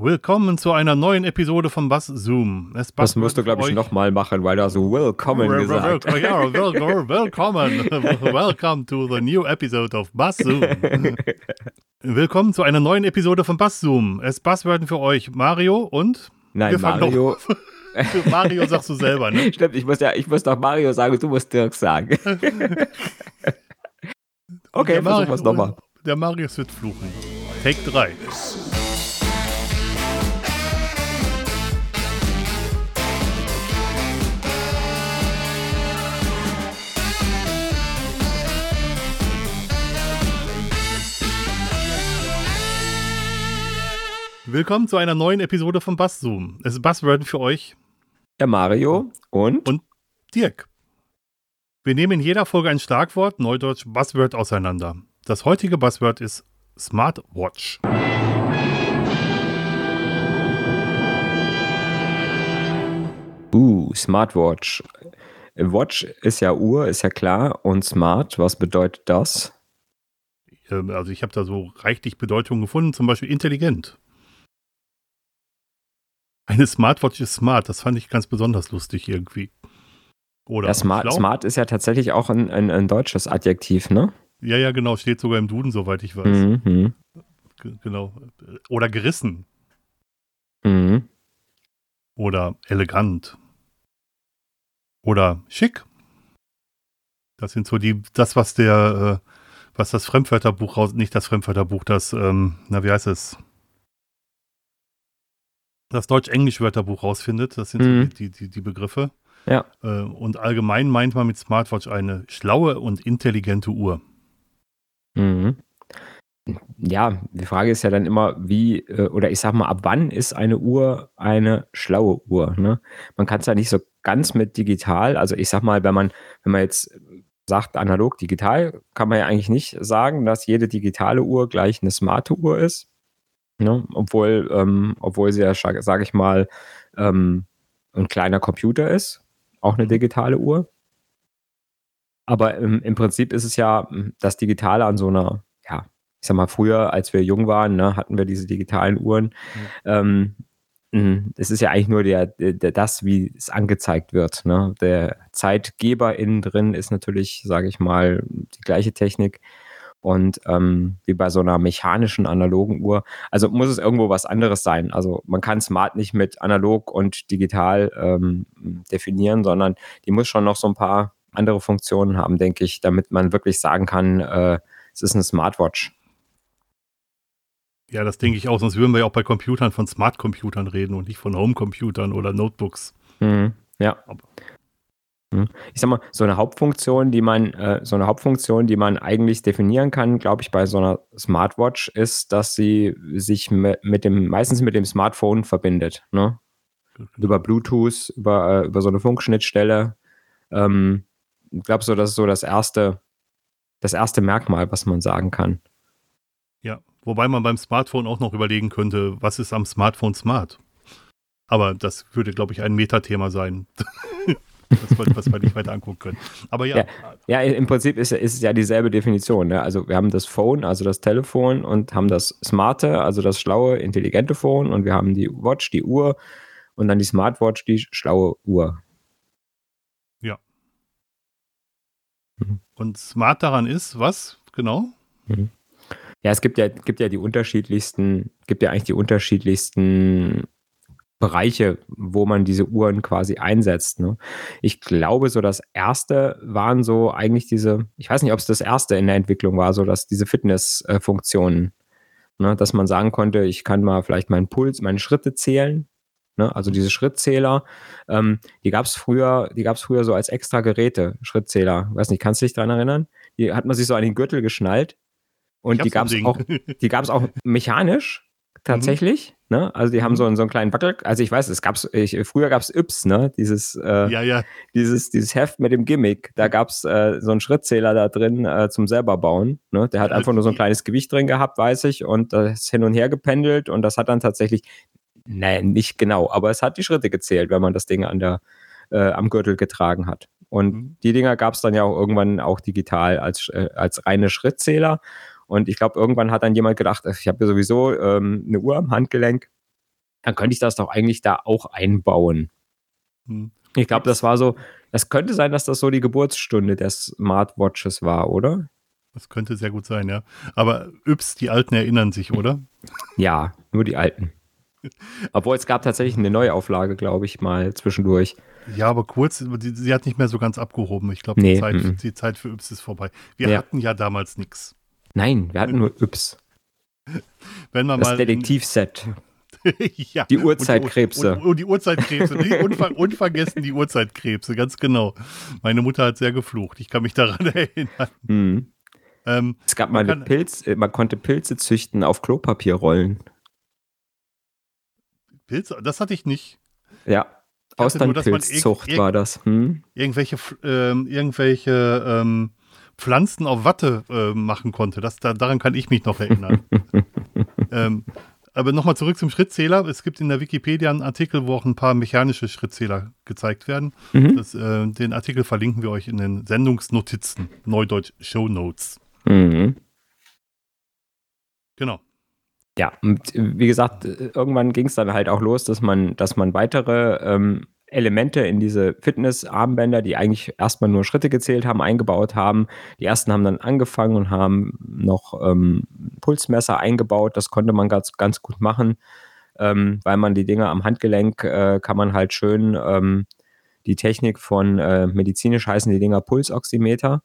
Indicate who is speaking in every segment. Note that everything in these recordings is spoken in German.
Speaker 1: Willkommen zu einer neuen Episode von Bass Zoom.
Speaker 2: Es das musst du, glaube ich, nochmal machen, weil du hast so Willkommen gesagt
Speaker 1: hast. Ja, willkommen. Welcome to the new episode of Bass Zoom. Willkommen zu einer neuen Episode von Bass Zoom. Es Buzzwörden für euch Mario und...
Speaker 2: Nein, Mario...
Speaker 1: Mario sagst du selber, ne?
Speaker 2: Stimmt, ich muss ja, ich muss doch Mario sagen, du musst Dirk sagen. okay, versuchen wir es nochmal.
Speaker 1: Der Marius wird fluchen. Take 3. Willkommen zu einer neuen Episode von Bass Zoom. Es ist Buzzword für euch.
Speaker 2: Der Mario und?
Speaker 1: Und Dirk. Wir nehmen in jeder Folge ein Schlagwort, Neudeutsch Buzzword, auseinander. Das heutige Buzzword ist Smartwatch.
Speaker 2: Uh, Smartwatch. Watch ist ja Uhr, ist ja klar. Und Smart, was bedeutet das?
Speaker 1: Ähm, also ich habe da so reichlich Bedeutungen gefunden, zum Beispiel intelligent. Eine Smartwatch ist smart, das fand ich ganz besonders lustig irgendwie.
Speaker 2: Oder ja, smart, smart ist ja tatsächlich auch ein, ein, ein, deutsches Adjektiv, ne?
Speaker 1: Ja, ja, genau, steht sogar im Duden, soweit ich weiß. Mhm. Genau. Oder gerissen. Mhm. Oder elegant. Oder schick. Das sind so die, das, was der, äh, was das Fremdwörterbuch raus, nicht das Fremdwörterbuch, das, ähm, na, wie heißt es? Das Deutsch-Englisch-Wörterbuch rausfindet. Das sind mhm. so die, die, die, Begriffe.
Speaker 2: Ja.
Speaker 1: Äh, und allgemein meint man mit Smartwatch eine schlaue und intelligente Uhr.
Speaker 2: Mhm. Ja, die Frage ist ja dann immer, wie, äh, oder ich sag mal, ab wann ist eine Uhr eine schlaue Uhr? Ne? Man kann es ja nicht so ganz mit digital, also ich sag mal, wenn man, wenn man jetzt sagt analog, digital, kann man ja eigentlich nicht sagen, dass jede digitale Uhr gleich eine smarte Uhr ist. Ne? Obwohl, ähm, obwohl sie ja, sage ich mal, ähm, ein kleiner Computer ist, auch eine digitale Uhr. Aber im, im, Prinzip ist es ja hm, das Digitale an so einer, ja, ich sag mal, früher, als wir jung waren, ne, hatten wir diese digitalen Uhren. Mhm. Ähm, hm, es ist ja eigentlich nur der, der, das, wie es angezeigt wird. Ne? Der Zeitgeber innen drin ist natürlich, sage ich mal, die gleiche Technik und ähm, wie bei so einer mechanischen analogen Uhr. Also muss es irgendwo was anderes sein. Also man kann Smart nicht mit analog und digital ähm, definieren, sondern die muss schon noch so ein paar andere Funktionen haben, denke ich, damit man wirklich sagen kann, äh, es ist eine Smartwatch.
Speaker 1: Ja, das denke ich auch, sonst würden wir ja auch bei Computern von Smart-Computern reden und nicht von Home-Computern oder Notebooks.
Speaker 2: Mhm, ja. Aber. Ich sag mal, so eine Hauptfunktion, die man, äh, so eine Hauptfunktion, die man eigentlich definieren kann, glaube ich, bei so einer Smartwatch, ist, dass sie sich mit dem, meistens mit dem Smartphone verbindet. Ne? Über Bluetooth, über, äh, über so eine Funkschnittstelle. Ähm, ich glaube so, das ist so das erste, das erste Merkmal, was man sagen kann.
Speaker 1: Ja, wobei man beim Smartphone auch noch überlegen könnte, was ist am Smartphone smart? Aber das würde, glaube ich, ein Metathema sein. Das was, was wir nicht weiter angucken können. Aber ja.
Speaker 2: Ja, ja im Prinzip ist, ist es ja dieselbe Definition. Ne? Also wir haben das Phone, also das Telefon und haben das Smarte, also das schlaue, intelligente Phone und wir haben die Watch, die Uhr und dann die Smartwatch, die schlaue Uhr.
Speaker 1: Ja. Mhm. Und smart daran ist, was genau? Mhm.
Speaker 2: Ja, es gibt ja, gibt ja die unterschiedlichsten, gibt ja eigentlich die unterschiedlichsten Bereiche, wo man diese Uhren quasi einsetzt. Ne? Ich glaube, so das erste waren so eigentlich diese, ich weiß nicht, ob es das erste in der Entwicklung war, so dass diese Fitnessfunktionen, ne? dass man sagen konnte, ich kann mal vielleicht meinen Puls, meine Schritte zählen. Ne? Also diese Schrittzähler, ähm, die gab es früher, die gab es früher so als extra Geräte, Schrittzähler. Weiß nicht, kannst du dich daran erinnern? Die hat man sich so an den Gürtel geschnallt. Und die gab es auch, die gab es auch mechanisch tatsächlich. Mhm. Ne? Also die haben mhm. so, so einen kleinen Wackel. Also ich weiß, es gab's, ich, früher gab es Yps, ne? Dieses, äh,
Speaker 1: ja, ja.
Speaker 2: dieses, dieses Heft mit dem Gimmick. Da gab es äh, so einen Schrittzähler da drin äh, zum selber bauen. Ne? Der hat einfach nur so ein kleines Gewicht drin gehabt, weiß ich, und das hin und her gependelt und das hat dann tatsächlich, nein, nicht genau, aber es hat die Schritte gezählt, wenn man das Ding an der, äh, am Gürtel getragen hat. Und mhm. die Dinger gab es dann ja auch irgendwann auch digital als, äh, als reine Schrittzähler. Und ich glaube, irgendwann hat dann jemand gedacht, ich habe ja sowieso ähm, eine Uhr am Handgelenk. dann könnte ich das doch eigentlich da auch einbauen. Hm. Ich glaube, das war so, das könnte sein, dass das so die Geburtsstunde der Smartwatches war, oder?
Speaker 1: Das könnte sehr gut sein, ja. Aber Yps, die Alten erinnern sich, oder?
Speaker 2: Ja, nur die Alten. Obwohl es gab tatsächlich eine Neuauflage, glaube ich, mal zwischendurch.
Speaker 1: Ja, aber kurz, die, sie hat nicht mehr so ganz abgehoben. Ich glaube, nee, die, die, Zeit für Yps ist vorbei. Wir ja. hatten ja damals nichts.
Speaker 2: Nein, wir hatten nur Yps.
Speaker 1: Wenn man
Speaker 2: das
Speaker 1: mal
Speaker 2: Detektivset. ja. Die Urzeitkrebse.
Speaker 1: Und, und, und die Urzeitkrebse. unver unvergessen die Urzeitkrebse, ganz genau. Meine Mutter hat sehr geflucht. Ich kann mich daran erinnern.
Speaker 2: Mhm. Ähm, es gab mal man, Pilz, äh, man konnte Pilze züchten auf Klopapierrollen.
Speaker 1: Pilze? Das hatte ich nicht.
Speaker 2: Ja, Austernpilzzucht war das. Hm?
Speaker 1: Irgendwelche, ähm, irgendwelche ähm, Pflanzen auf Watte äh, machen konnte. Das, da, daran kann ich mich noch erinnern. ähm, aber nochmal zurück zum Schrittzähler. Es gibt in der Wikipedia einen Artikel, wo auch ein paar mechanische Schrittzähler gezeigt werden. Mhm. Das, äh, den Artikel verlinken wir euch in den Sendungsnotizen, Neudeutsch Show Notes. Mhm. Genau.
Speaker 2: Ja, und wie gesagt, irgendwann ging es dann halt auch los, dass man, dass man weitere ähm, Elemente in diese Fitness-Armbänder, die eigentlich erstmal nur Schritte gezählt haben, eingebaut haben. Die ersten haben dann angefangen und haben noch ähm, Pulsmesser eingebaut. Das konnte man ganz, ganz gut machen, ähm, weil man die Dinge am Handgelenk äh, kann man halt schön ähm, die Technik von äh, medizinisch heißen die Dinger Pulsoximeter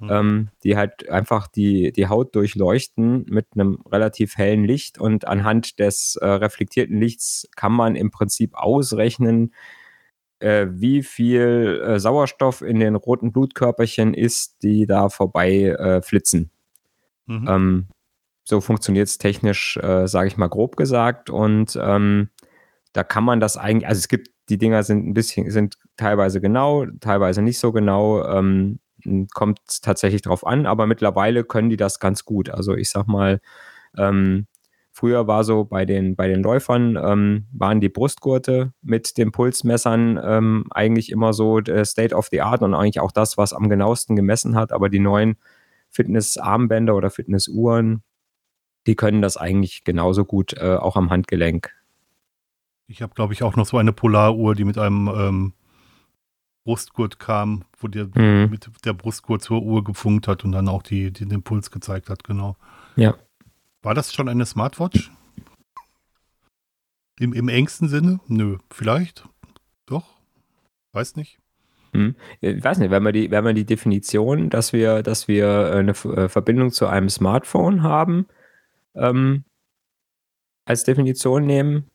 Speaker 2: mhm. ähm, die halt einfach die, die Haut durchleuchten mit einem relativ hellen Licht und anhand des äh, reflektierten Lichts kann man im Prinzip ausrechnen, äh, wie viel äh, Sauerstoff in den roten Blutkörperchen ist, die da vorbei äh, flitzen. Mhm. Ähm, so funktioniert es technisch, äh, sage ich mal grob gesagt. Und ähm, da kann man das eigentlich, also es gibt, die Dinger sind ein bisschen, sind teilweise genau, teilweise nicht so genau. Ähm, kommt tatsächlich drauf an, aber mittlerweile können die das ganz gut. Also ich sag mal, ähm, früher war so bei den, bei den Läufern, ähm, waren die Brustgurte mit den Pulsmessern ähm, eigentlich immer so der State of the Art und eigentlich auch das, was am genauesten gemessen hat, aber die neuen Fitnessarmbänder oder Fitnessuhren, die können das eigentlich genauso gut äh, auch am Handgelenk.
Speaker 1: Ich habe, glaube ich, auch noch so eine Polaruhr, die mit einem ähm, Brustgurt kam, wo der mhm. mit der Brustgurt zur Uhr gefunkt hat und dann auch die, die, den Puls gezeigt hat, genau.
Speaker 2: Ja.
Speaker 1: War das schon eine Smartwatch? Im, Im engsten Sinne? Nö, vielleicht. Doch. Weiß nicht.
Speaker 2: Hm. Ich weiß nicht, wenn man die, wenn man die Definition, dass wir, dass wir eine äh, Verbindung zu einem Smartphone haben, ähm, als Definition nehmen,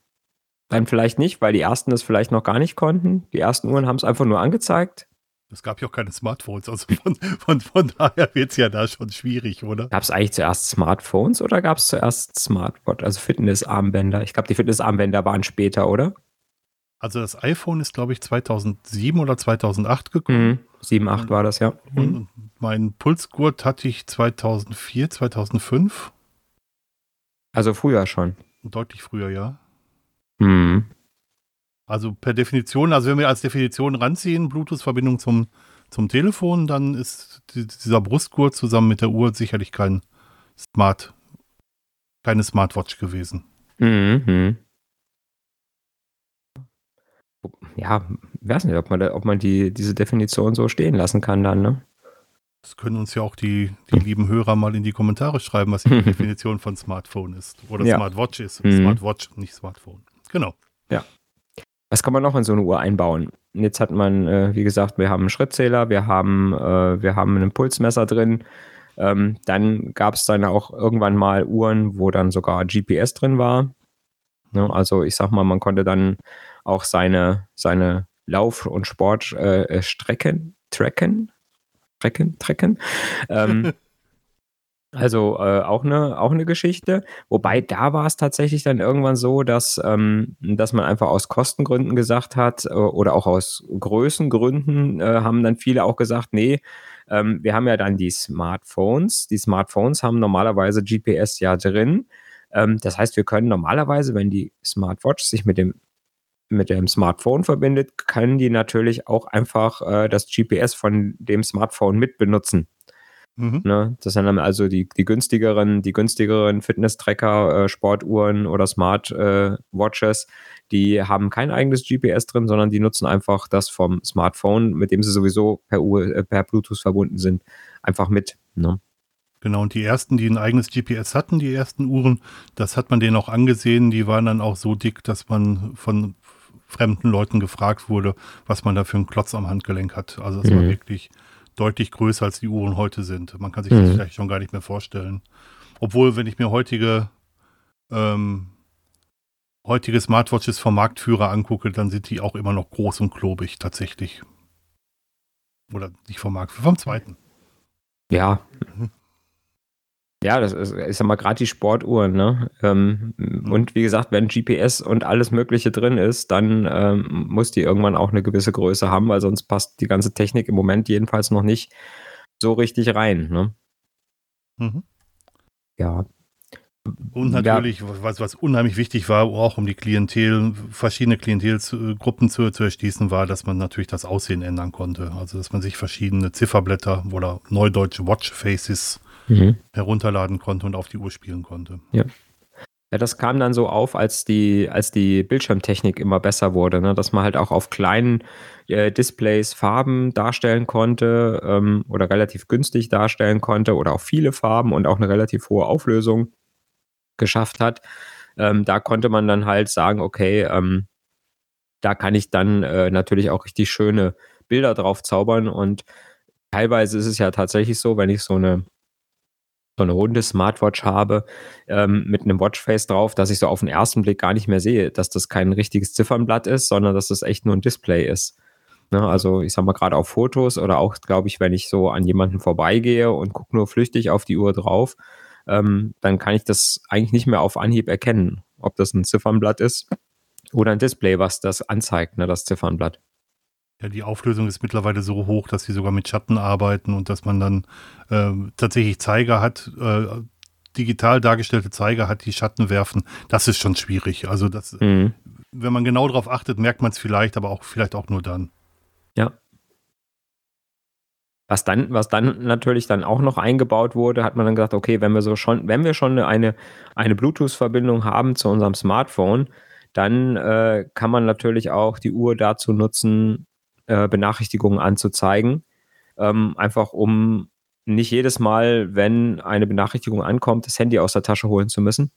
Speaker 2: dann vielleicht nicht, weil die ersten das vielleicht noch gar nicht konnten. Die ersten Uhren haben es einfach nur angezeigt.
Speaker 1: Es gab ja auch keine Smartphones, also von, von, von daher wird es ja da schon schwierig, oder?
Speaker 2: Gab es eigentlich zuerst Smartphones oder gab es zuerst Smartwatch, also Fitnessarmbänder? Ich glaube, die Fitnessarmbänder waren später, oder?
Speaker 1: Also das iPhone ist, glaube ich, 2007 oder 2008 gekommen. Mhm.
Speaker 2: 7, 8 war das, ja.
Speaker 1: Mhm. Und meinen Pulsgurt hatte ich 2004, 2005.
Speaker 2: Also früher schon.
Speaker 1: Deutlich früher, ja.
Speaker 2: Mhm.
Speaker 1: Also per Definition, also wenn wir als Definition ranziehen, Bluetooth-Verbindung zum, zum Telefon, dann ist dieser Brustgurt zusammen mit der Uhr sicherlich kein Smart, keine Smartwatch gewesen.
Speaker 2: Mhm. Ja, weiß nicht, ob man, da, ob man die, diese Definition so stehen lassen kann dann, ne?
Speaker 1: Das können uns ja auch die, die lieben Hörer mal in die Kommentare schreiben, was die Definition von Smartphone ist. Oder ja. Smartwatch ist. Mhm. Smartwatch, nicht Smartphone. Genau.
Speaker 2: Ja. Was kann man noch in so eine Uhr einbauen? Jetzt hat man, äh, wie gesagt, wir haben einen Schrittzähler, wir haben, äh, wir haben ein Impulsmesser drin. Ähm, dann gab es dann auch irgendwann mal Uhren, wo dann sogar GPS drin war. Ne? Also ich sag mal, man konnte dann auch seine, seine Lauf- und Sportstrecken äh, tracken. Tracken, tracken. Ähm, Also äh, auch eine auch eine Geschichte. Wobei da war es tatsächlich dann irgendwann so, dass ähm, dass man einfach aus Kostengründen gesagt hat äh, oder auch aus Größengründen äh, haben dann viele auch gesagt, nee, ähm, wir haben ja dann die Smartphones. Die Smartphones haben normalerweise GPS ja drin. Ähm, das heißt, wir können normalerweise, wenn die Smartwatch sich mit dem mit dem Smartphone verbindet, können die natürlich auch einfach äh, das GPS von dem Smartphone mitbenutzen. Mhm. Ne? Das sind dann also die, die günstigeren, die günstigeren Fitness-Tracker, äh, Sportuhren oder Smart äh, Watches, die haben kein eigenes GPS drin, sondern die nutzen einfach das vom Smartphone, mit dem sie sowieso per, Uhr, äh, per Bluetooth verbunden sind, einfach mit. Ne?
Speaker 1: Genau, und die ersten, die ein eigenes GPS hatten, die ersten Uhren, das hat man denen auch angesehen, die waren dann auch so dick, dass man von fremden Leuten gefragt wurde, was man da für einen Klotz am Handgelenk hat. Also es mhm. war wirklich deutlich größer, als die Uhren heute sind. Man kann sich mhm. das vielleicht schon gar nicht mehr vorstellen. Obwohl, wenn ich mir heutige, ähm, heutige Smartwatches vom Marktführer angucke, dann sind die auch immer noch groß und klobig, tatsächlich. Oder nicht vom Marktführer, vom zweiten.
Speaker 2: Ja. Ja, das ist, ich sag mal, gerade die Sportuhren, ne? Ähm, mhm. Und wie gesagt, wenn GPS und alles Mögliche drin ist, dann ähm, muss die irgendwann auch eine gewisse Größe haben, weil sonst passt die ganze Technik im Moment jedenfalls noch nicht so richtig rein, ne? Mhm. Ja.
Speaker 1: Und natürlich, ja. was, was unheimlich wichtig war, auch um die Klientel, verschiedene Klientelgruppen zu, zu erschließen, war, dass man natürlich das Aussehen ändern konnte. Also, dass man sich verschiedene Zifferblätter oder neudeutsche Watchfaces mhm. herunterladen konnte und auf die Uhr spielen konnte.
Speaker 2: Ja. Ja, das kam dann so auf, als die, als die Bildschirmtechnik immer besser wurde, ne? dass man halt auch auf kleinen äh, Displays Farben darstellen konnte ähm, oder relativ günstig darstellen konnte oder auch viele Farben und auch eine relativ hohe Auflösung geschafft hat. Ähm, da konnte man dann halt sagen, okay, ähm, da kann ich dann äh, natürlich auch richtig schöne Bilder drauf zaubern und teilweise ist es ja tatsächlich so, wenn ich so eine so eine runde Smartwatch habe ähm, mit einem Watchface drauf, dass ich so auf den ersten Blick gar nicht mehr sehe, dass das kein richtiges Ziffernblatt ist, sondern dass das echt nur ein Display ist. Ne? Also ich sag mal gerade auf Fotos oder auch, glaube ich, wenn ich so an jemanden vorbeigehe und gucke nur flüchtig auf die Uhr drauf, ähm, dann kann ich das eigentlich nicht mehr auf Anhieb erkennen, ob das ein Ziffernblatt ist oder ein Display, was das anzeigt, ne, das Ziffernblatt.
Speaker 1: Ja, die Auflösung ist mittlerweile so hoch, dass sie sogar mit Schatten arbeiten und dass man dann äh, tatsächlich Zeiger hat, äh, digital dargestellte Zeiger hat, die Schatten werfen. Das ist schon schwierig. Also das, mhm. wenn man genau darauf achtet, merkt man es vielleicht, aber auch vielleicht auch nur dann.
Speaker 2: Ja. Was dann, was dann natürlich dann auch noch eingebaut wurde, hat man dann gesagt, okay, wenn wir so schon, wenn wir schon eine, eine Bluetooth-Verbindung haben zu unserem Smartphone, dann äh, kann man natürlich auch die Uhr dazu nutzen, äh, Benachrichtigungen anzuzeigen. Ähm, einfach um nicht jedes Mal, wenn eine Benachrichtigung ankommt, das Handy aus der Tasche holen zu müssen.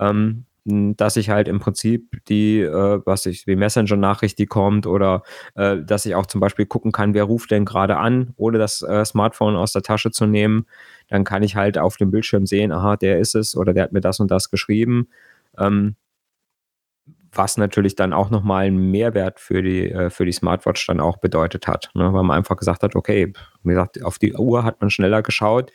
Speaker 2: Ähm, dass ich halt im Prinzip die, äh, was ich, die Messenger-Nachricht, die kommt, oder äh, dass ich auch zum Beispiel gucken kann, wer ruft denn gerade an, ohne das äh, Smartphone aus der Tasche zu nehmen. Dann kann ich halt auf dem Bildschirm sehen, aha, der ist es oder der hat mir das und das geschrieben. Ähm, was natürlich dann auch nochmal einen Mehrwert für die, äh, für die Smartwatch dann auch bedeutet hat. Ne? Weil man einfach gesagt hat, okay, wie gesagt, auf die Uhr hat man schneller geschaut,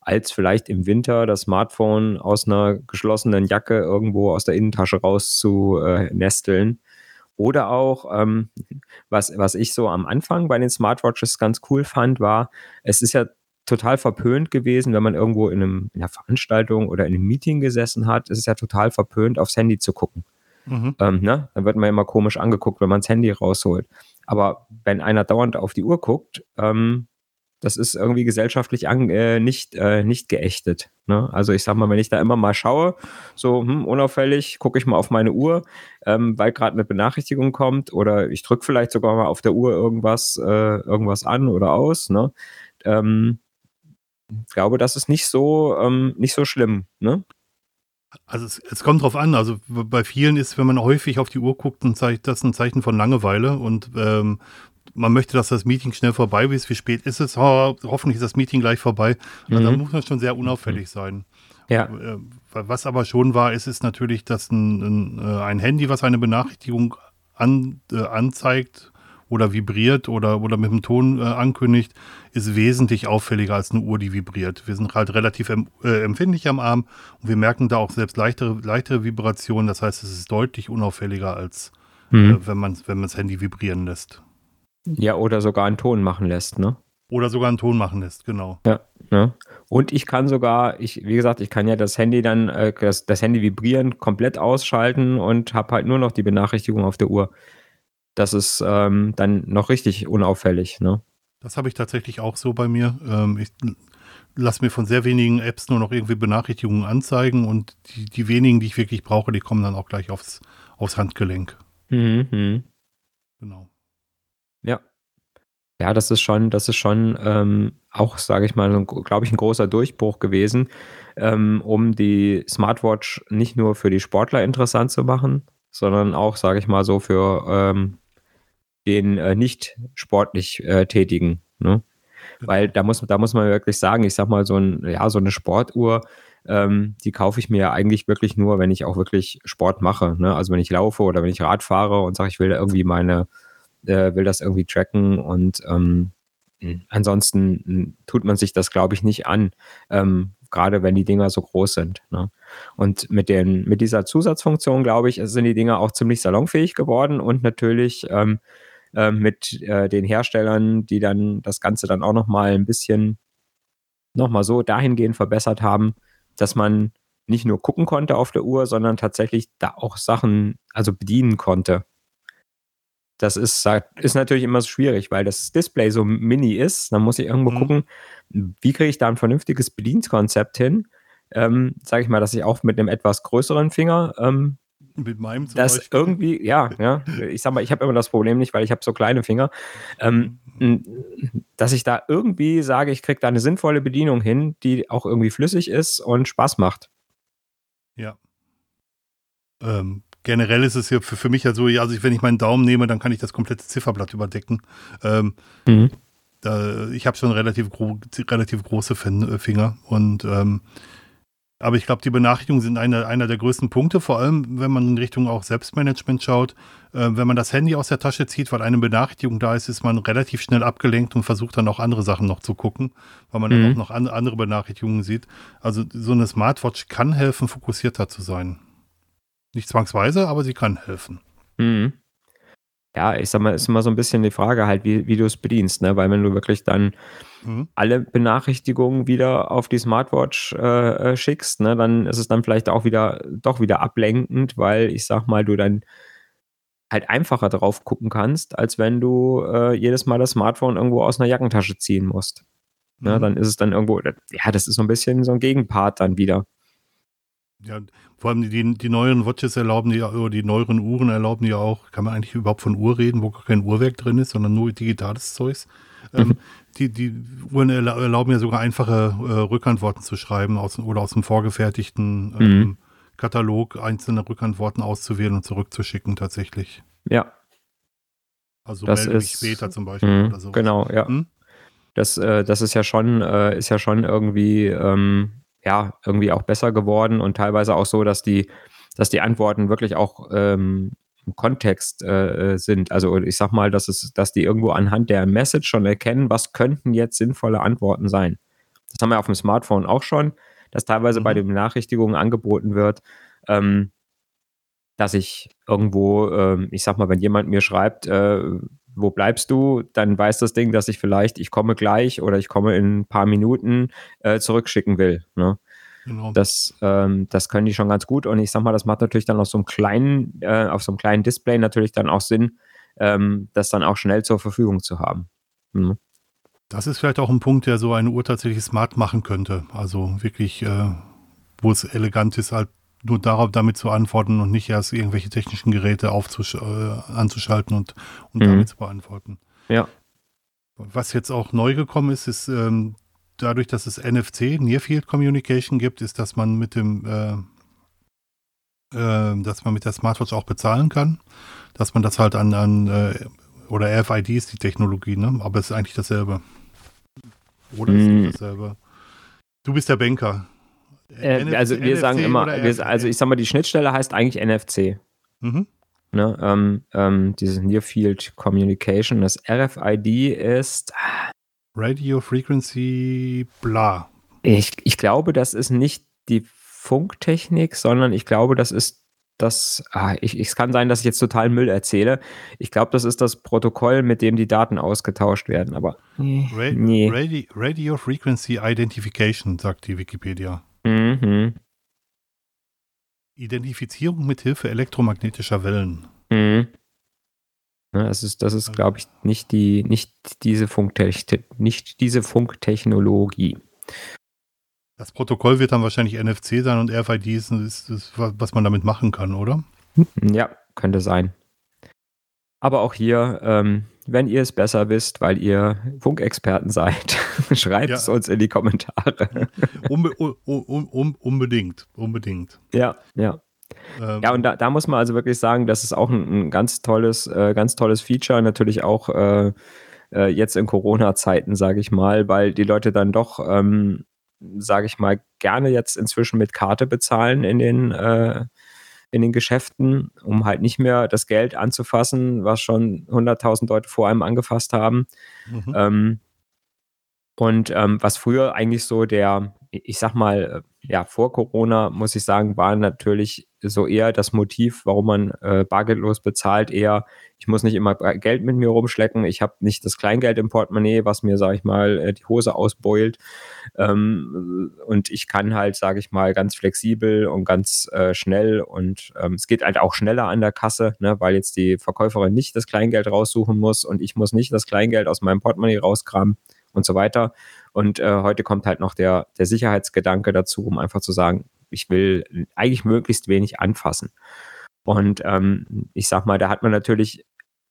Speaker 2: als vielleicht im Winter das Smartphone aus einer geschlossenen Jacke irgendwo aus der Innentasche raus zu äh. Oder auch, ähm, was, was ich so am Anfang bei den Smartwatches ganz cool fand, war, es ist ja total verpönt gewesen, wenn man irgendwo in, einem, in einer Veranstaltung oder in einem Meeting gesessen hat. Es ist ja total verpönt, aufs Handy zu gucken. Mhm. Ähm, ne? Dann wird man immer komisch angeguckt, wenn man das Handy rausholt. Aber wenn einer dauernd auf die Uhr guckt, ähm, das ist irgendwie gesellschaftlich an, äh, nicht, äh, nicht geächtet. Ne? Also ich sag mal, wenn ich da immer mal schaue, so hm, unauffällig, gucke ich mal auf meine Uhr, ähm, weil gerade eine Benachrichtigung kommt oder ich drücke vielleicht sogar mal auf der Uhr irgendwas, äh, irgendwas an oder aus. Ne? Ähm, glaube, das ist nicht so, ähm, nicht so schlimm. Ne?
Speaker 1: Also es, es, kommt drauf an. Also bei vielen ist, wenn man häufig auf die Uhr guckt, ein Zeichen, das ein Zeichen von Langeweile und ähm, man möchte, dass das Meeting schnell vorbei ist. Wie spät ist es? Oh, hoffentlich ist das Meeting gleich vorbei. Mhm. Also da muss man schon sehr unauffällig sein. Ja. Äh, was aber schon war, ist, ist natürlich, dass ein, ein, äh, ein Handy, was eine Benachrichtigung an, äh, anzeigt, oder vibriert oder, oder mit dem Ton äh, ankündigt, ist wesentlich auffälliger als eine Uhr, die vibriert. Wir sind halt relativ em äh, empfindlich am Arm und wir merken da auch selbst leichtere, leichtere Vibrationen. Das heißt, es ist deutlich unauffälliger, als mhm. äh, wenn man wenn man das Handy vibrieren lässt.
Speaker 2: Ja, oder sogar einen Ton machen lässt, ne?
Speaker 1: Oder sogar einen Ton machen lässt, genau.
Speaker 2: Ja, ne? Und ich kann sogar, ich, wie gesagt, ich kann ja das Handy dann, äh, das, das Handy vibrieren, komplett ausschalten und habe halt nur noch die Benachrichtigung auf der Uhr das ist ähm, dann noch richtig unauffällig. Ne?
Speaker 1: Das habe ich tatsächlich auch so bei mir. Ähm, ich lasse mir von sehr wenigen Apps nur noch irgendwie Benachrichtigungen anzeigen und die, die wenigen, die ich wirklich brauche, die kommen dann auch gleich aufs, aufs Handgelenk.
Speaker 2: Mhm.
Speaker 1: Genau.
Speaker 2: Ja. Ja, das ist schon, das ist schon ähm, auch, sage ich mal, glaube ich, ein großer Durchbruch gewesen, ähm, um die Smartwatch nicht nur für die Sportler interessant zu machen, sondern auch, sage ich mal, so für ähm, den äh, nicht sportlich äh, Tätigen. Ne? Weil da muss, da muss man wirklich sagen, ich sag mal, so, ein, ja, so eine Sportuhr, ähm, die kaufe ich mir eigentlich wirklich nur, wenn ich auch wirklich Sport mache. Ne? Also wenn ich laufe oder wenn ich Rad fahre und sage, ich will da irgendwie meine, äh, will das irgendwie tracken und ähm, ansonsten tut man sich das, glaube ich, nicht an. Ähm, gerade wenn die Dinger so groß sind. Ne? Und mit, den, mit dieser Zusatzfunktion, glaube ich, sind die Dinger auch ziemlich salonfähig geworden und natürlich ähm, äh, mit äh, den Herstellern, die dann das Ganze dann auch nochmal ein bisschen nochmal so dahingehend verbessert haben, dass man nicht nur gucken konnte auf der Uhr, sondern tatsächlich da auch Sachen, also bedienen konnte. Das ist, ist natürlich immer so schwierig, weil das Display so mini ist. Dann muss ich irgendwo mhm. gucken, wie kriege ich da ein vernünftiges Bedienkonzept hin. Ähm, Sage ich mal, dass ich auch mit einem etwas größeren Finger ähm,
Speaker 1: mit meinem zum
Speaker 2: das Beispiel. irgendwie, ja, ja. Ich sag mal, ich habe immer das Problem nicht, weil ich habe so kleine Finger, ähm, dass ich da irgendwie sage, ich kriege da eine sinnvolle Bedienung hin, die auch irgendwie flüssig ist und Spaß macht.
Speaker 1: Ja. Ähm, generell ist es ja für, für mich ja so, also wenn ich meinen Daumen nehme, dann kann ich das komplette Zifferblatt überdecken. Ähm, mhm. da, ich habe schon relativ, gro relativ große Finger und ähm, aber ich glaube, die Benachrichtigungen sind einer, einer der größten Punkte, vor allem wenn man in Richtung auch Selbstmanagement schaut. Äh, wenn man das Handy aus der Tasche zieht, weil eine Benachrichtigung da ist, ist man relativ schnell abgelenkt und versucht dann auch andere Sachen noch zu gucken, weil man mhm. dann auch noch an, andere Benachrichtigungen sieht. Also so eine Smartwatch kann helfen, fokussierter zu sein. Nicht zwangsweise, aber sie kann helfen.
Speaker 2: Mhm ja, ich sag mal, ist immer so ein bisschen die Frage halt, wie, wie du es bedienst, ne? Weil wenn du wirklich dann mhm. alle Benachrichtigungen wieder auf die Smartwatch äh, äh, schickst, ne, dann ist es dann vielleicht auch wieder doch wieder ablenkend, weil ich sag mal, du dann halt einfacher drauf gucken kannst, als wenn du äh, jedes Mal das Smartphone irgendwo aus einer Jackentasche ziehen musst. Ne, mhm. Dann ist es dann irgendwo, ja, das ist so ein bisschen so ein Gegenpart dann wieder.
Speaker 1: Ja, vor allem die, die neueren Watches erlauben die, oder die neueren Uhren erlauben ja auch, kann man eigentlich überhaupt von Uhr reden, wo gar kein Uhrwerk drin ist, sondern nur digitales Zeugs. Ähm, mhm. die, die Uhren erlauben ja sogar einfache äh, Rückantworten zu schreiben aus, oder aus dem vorgefertigten ähm, mhm. Katalog einzelne Rückantworten auszuwählen und zurückzuschicken tatsächlich.
Speaker 2: Ja.
Speaker 1: Also
Speaker 2: das melde ist,
Speaker 1: später zum Beispiel
Speaker 2: mh, oder so. Genau, ja. Hm? Das, äh, das ist ja schon, äh, ist ja schon irgendwie ähm, ja, irgendwie auch besser geworden und teilweise auch so, dass die, dass die Antworten wirklich auch ähm, im Kontext äh, äh, sind. Also ich sag mal, dass es, dass die irgendwo anhand der Message schon erkennen, was könnten jetzt sinnvolle Antworten sein. Das haben wir auf dem Smartphone auch schon, dass teilweise mhm. bei den Benachrichtigungen angeboten wird, ähm, dass ich irgendwo, ähm, ich sag mal, wenn jemand mir schreibt, äh, wo bleibst du, dann weiß das Ding, dass ich vielleicht, ich komme gleich oder ich komme in ein paar Minuten äh, zurückschicken will. Ne? Genau. Das, ähm, das können die schon ganz gut. Und ich sag mal, das macht natürlich dann auf so einem kleinen, äh, auf so einem kleinen Display natürlich dann auch Sinn, ähm, das dann auch schnell zur Verfügung zu haben. Mhm.
Speaker 1: Das ist vielleicht auch ein Punkt, der so eine Uhr tatsächlich smart machen könnte. Also wirklich, äh, wo es elegant ist, halt nur darauf damit zu antworten und nicht erst irgendwelche technischen Geräte äh, anzuschalten und, und mhm. damit zu beantworten.
Speaker 2: Ja.
Speaker 1: Was jetzt auch neu gekommen ist, ist ähm, dadurch, dass es NFC, Near Field Communication gibt, ist, dass man mit dem äh, äh, dass man mit der Smartwatch auch bezahlen kann. Dass man das halt an, an äh, oder RFID ist die Technologie, ne? Aber es ist eigentlich dasselbe. Oder ist mm. dasselbe? Du bist der Banker.
Speaker 2: Äh, also wir NFC sagen immer, wir, also ich sag mal, die Schnittstelle heißt eigentlich NFC. Mhm. Ne, ähm, ähm, dieses Near Field Communication, das RFID ist
Speaker 1: Radio Frequency bla.
Speaker 2: Ich, ich glaube, das ist nicht die Funktechnik, sondern ich glaube, das ist das, ah, ich, es kann sein, dass ich jetzt total Müll erzähle. Ich glaube, das ist das Protokoll, mit dem die Daten ausgetauscht werden, aber
Speaker 1: nee. Radio, Radio Frequency Identification, sagt die Wikipedia.
Speaker 2: Mhm.
Speaker 1: Identifizierung mit Hilfe elektromagnetischer Wellen.
Speaker 2: Mhm. Ja, das ist, das ist, glaube ich, nicht die, nicht diese Funktechnologie. Nicht diese Funktechnologie.
Speaker 1: Das Protokoll wird dann wahrscheinlich NFC sein und RFID ist, ist, ist was man damit machen kann, oder?
Speaker 2: Ja, könnte sein. Aber auch hier, ähm, wenn ihr es besser wisst, weil ihr Funkexperten seid, schreibt ja. es uns in die Kommentare.
Speaker 1: Unbe un un unbedingt, unbedingt.
Speaker 2: Ja, ja. Ähm. Ja, und da, da, muss man also wirklich sagen, das ist auch ein, ein ganz tolles, äh, ganz tolles Feature, natürlich auch äh, äh, jetzt in Corona-Zeiten, sage ich mal, weil die Leute dann doch, ähm, sage ich mal, gerne jetzt inzwischen mit Karte bezahlen in den äh, in den Geschäften, um halt nicht mehr das Geld anzufassen, was schon 100.000 Leute vor einem angefasst haben. Mhm. Ähm, und ähm, was früher eigentlich so der, ich sag mal, äh, ja, vor Corona, muss ich sagen, war natürlich so eher das Motiv, warum man äh, bargeldlos bezahlt, eher, ich muss nicht immer Geld mit mir rumschlecken, ich habe nicht das Kleingeld im Portemonnaie, was mir, sage ich mal, äh, die Hose ausbeult. Ähm, und ich kann halt, sage ich mal, ganz flexibel und ganz äh, schnell und ähm, es geht halt auch schneller an der Kasse, ne, weil jetzt die Verkäuferin nicht das Kleingeld raussuchen muss und ich muss nicht das Kleingeld aus meinem Portemonnaie rauskramen und so weiter. Und äh, heute kommt halt noch der, der Sicherheitsgedanke dazu, um einfach zu sagen, ich will eigentlich möglichst wenig anfassen. Und ähm, ich sag mal, da hat man natürlich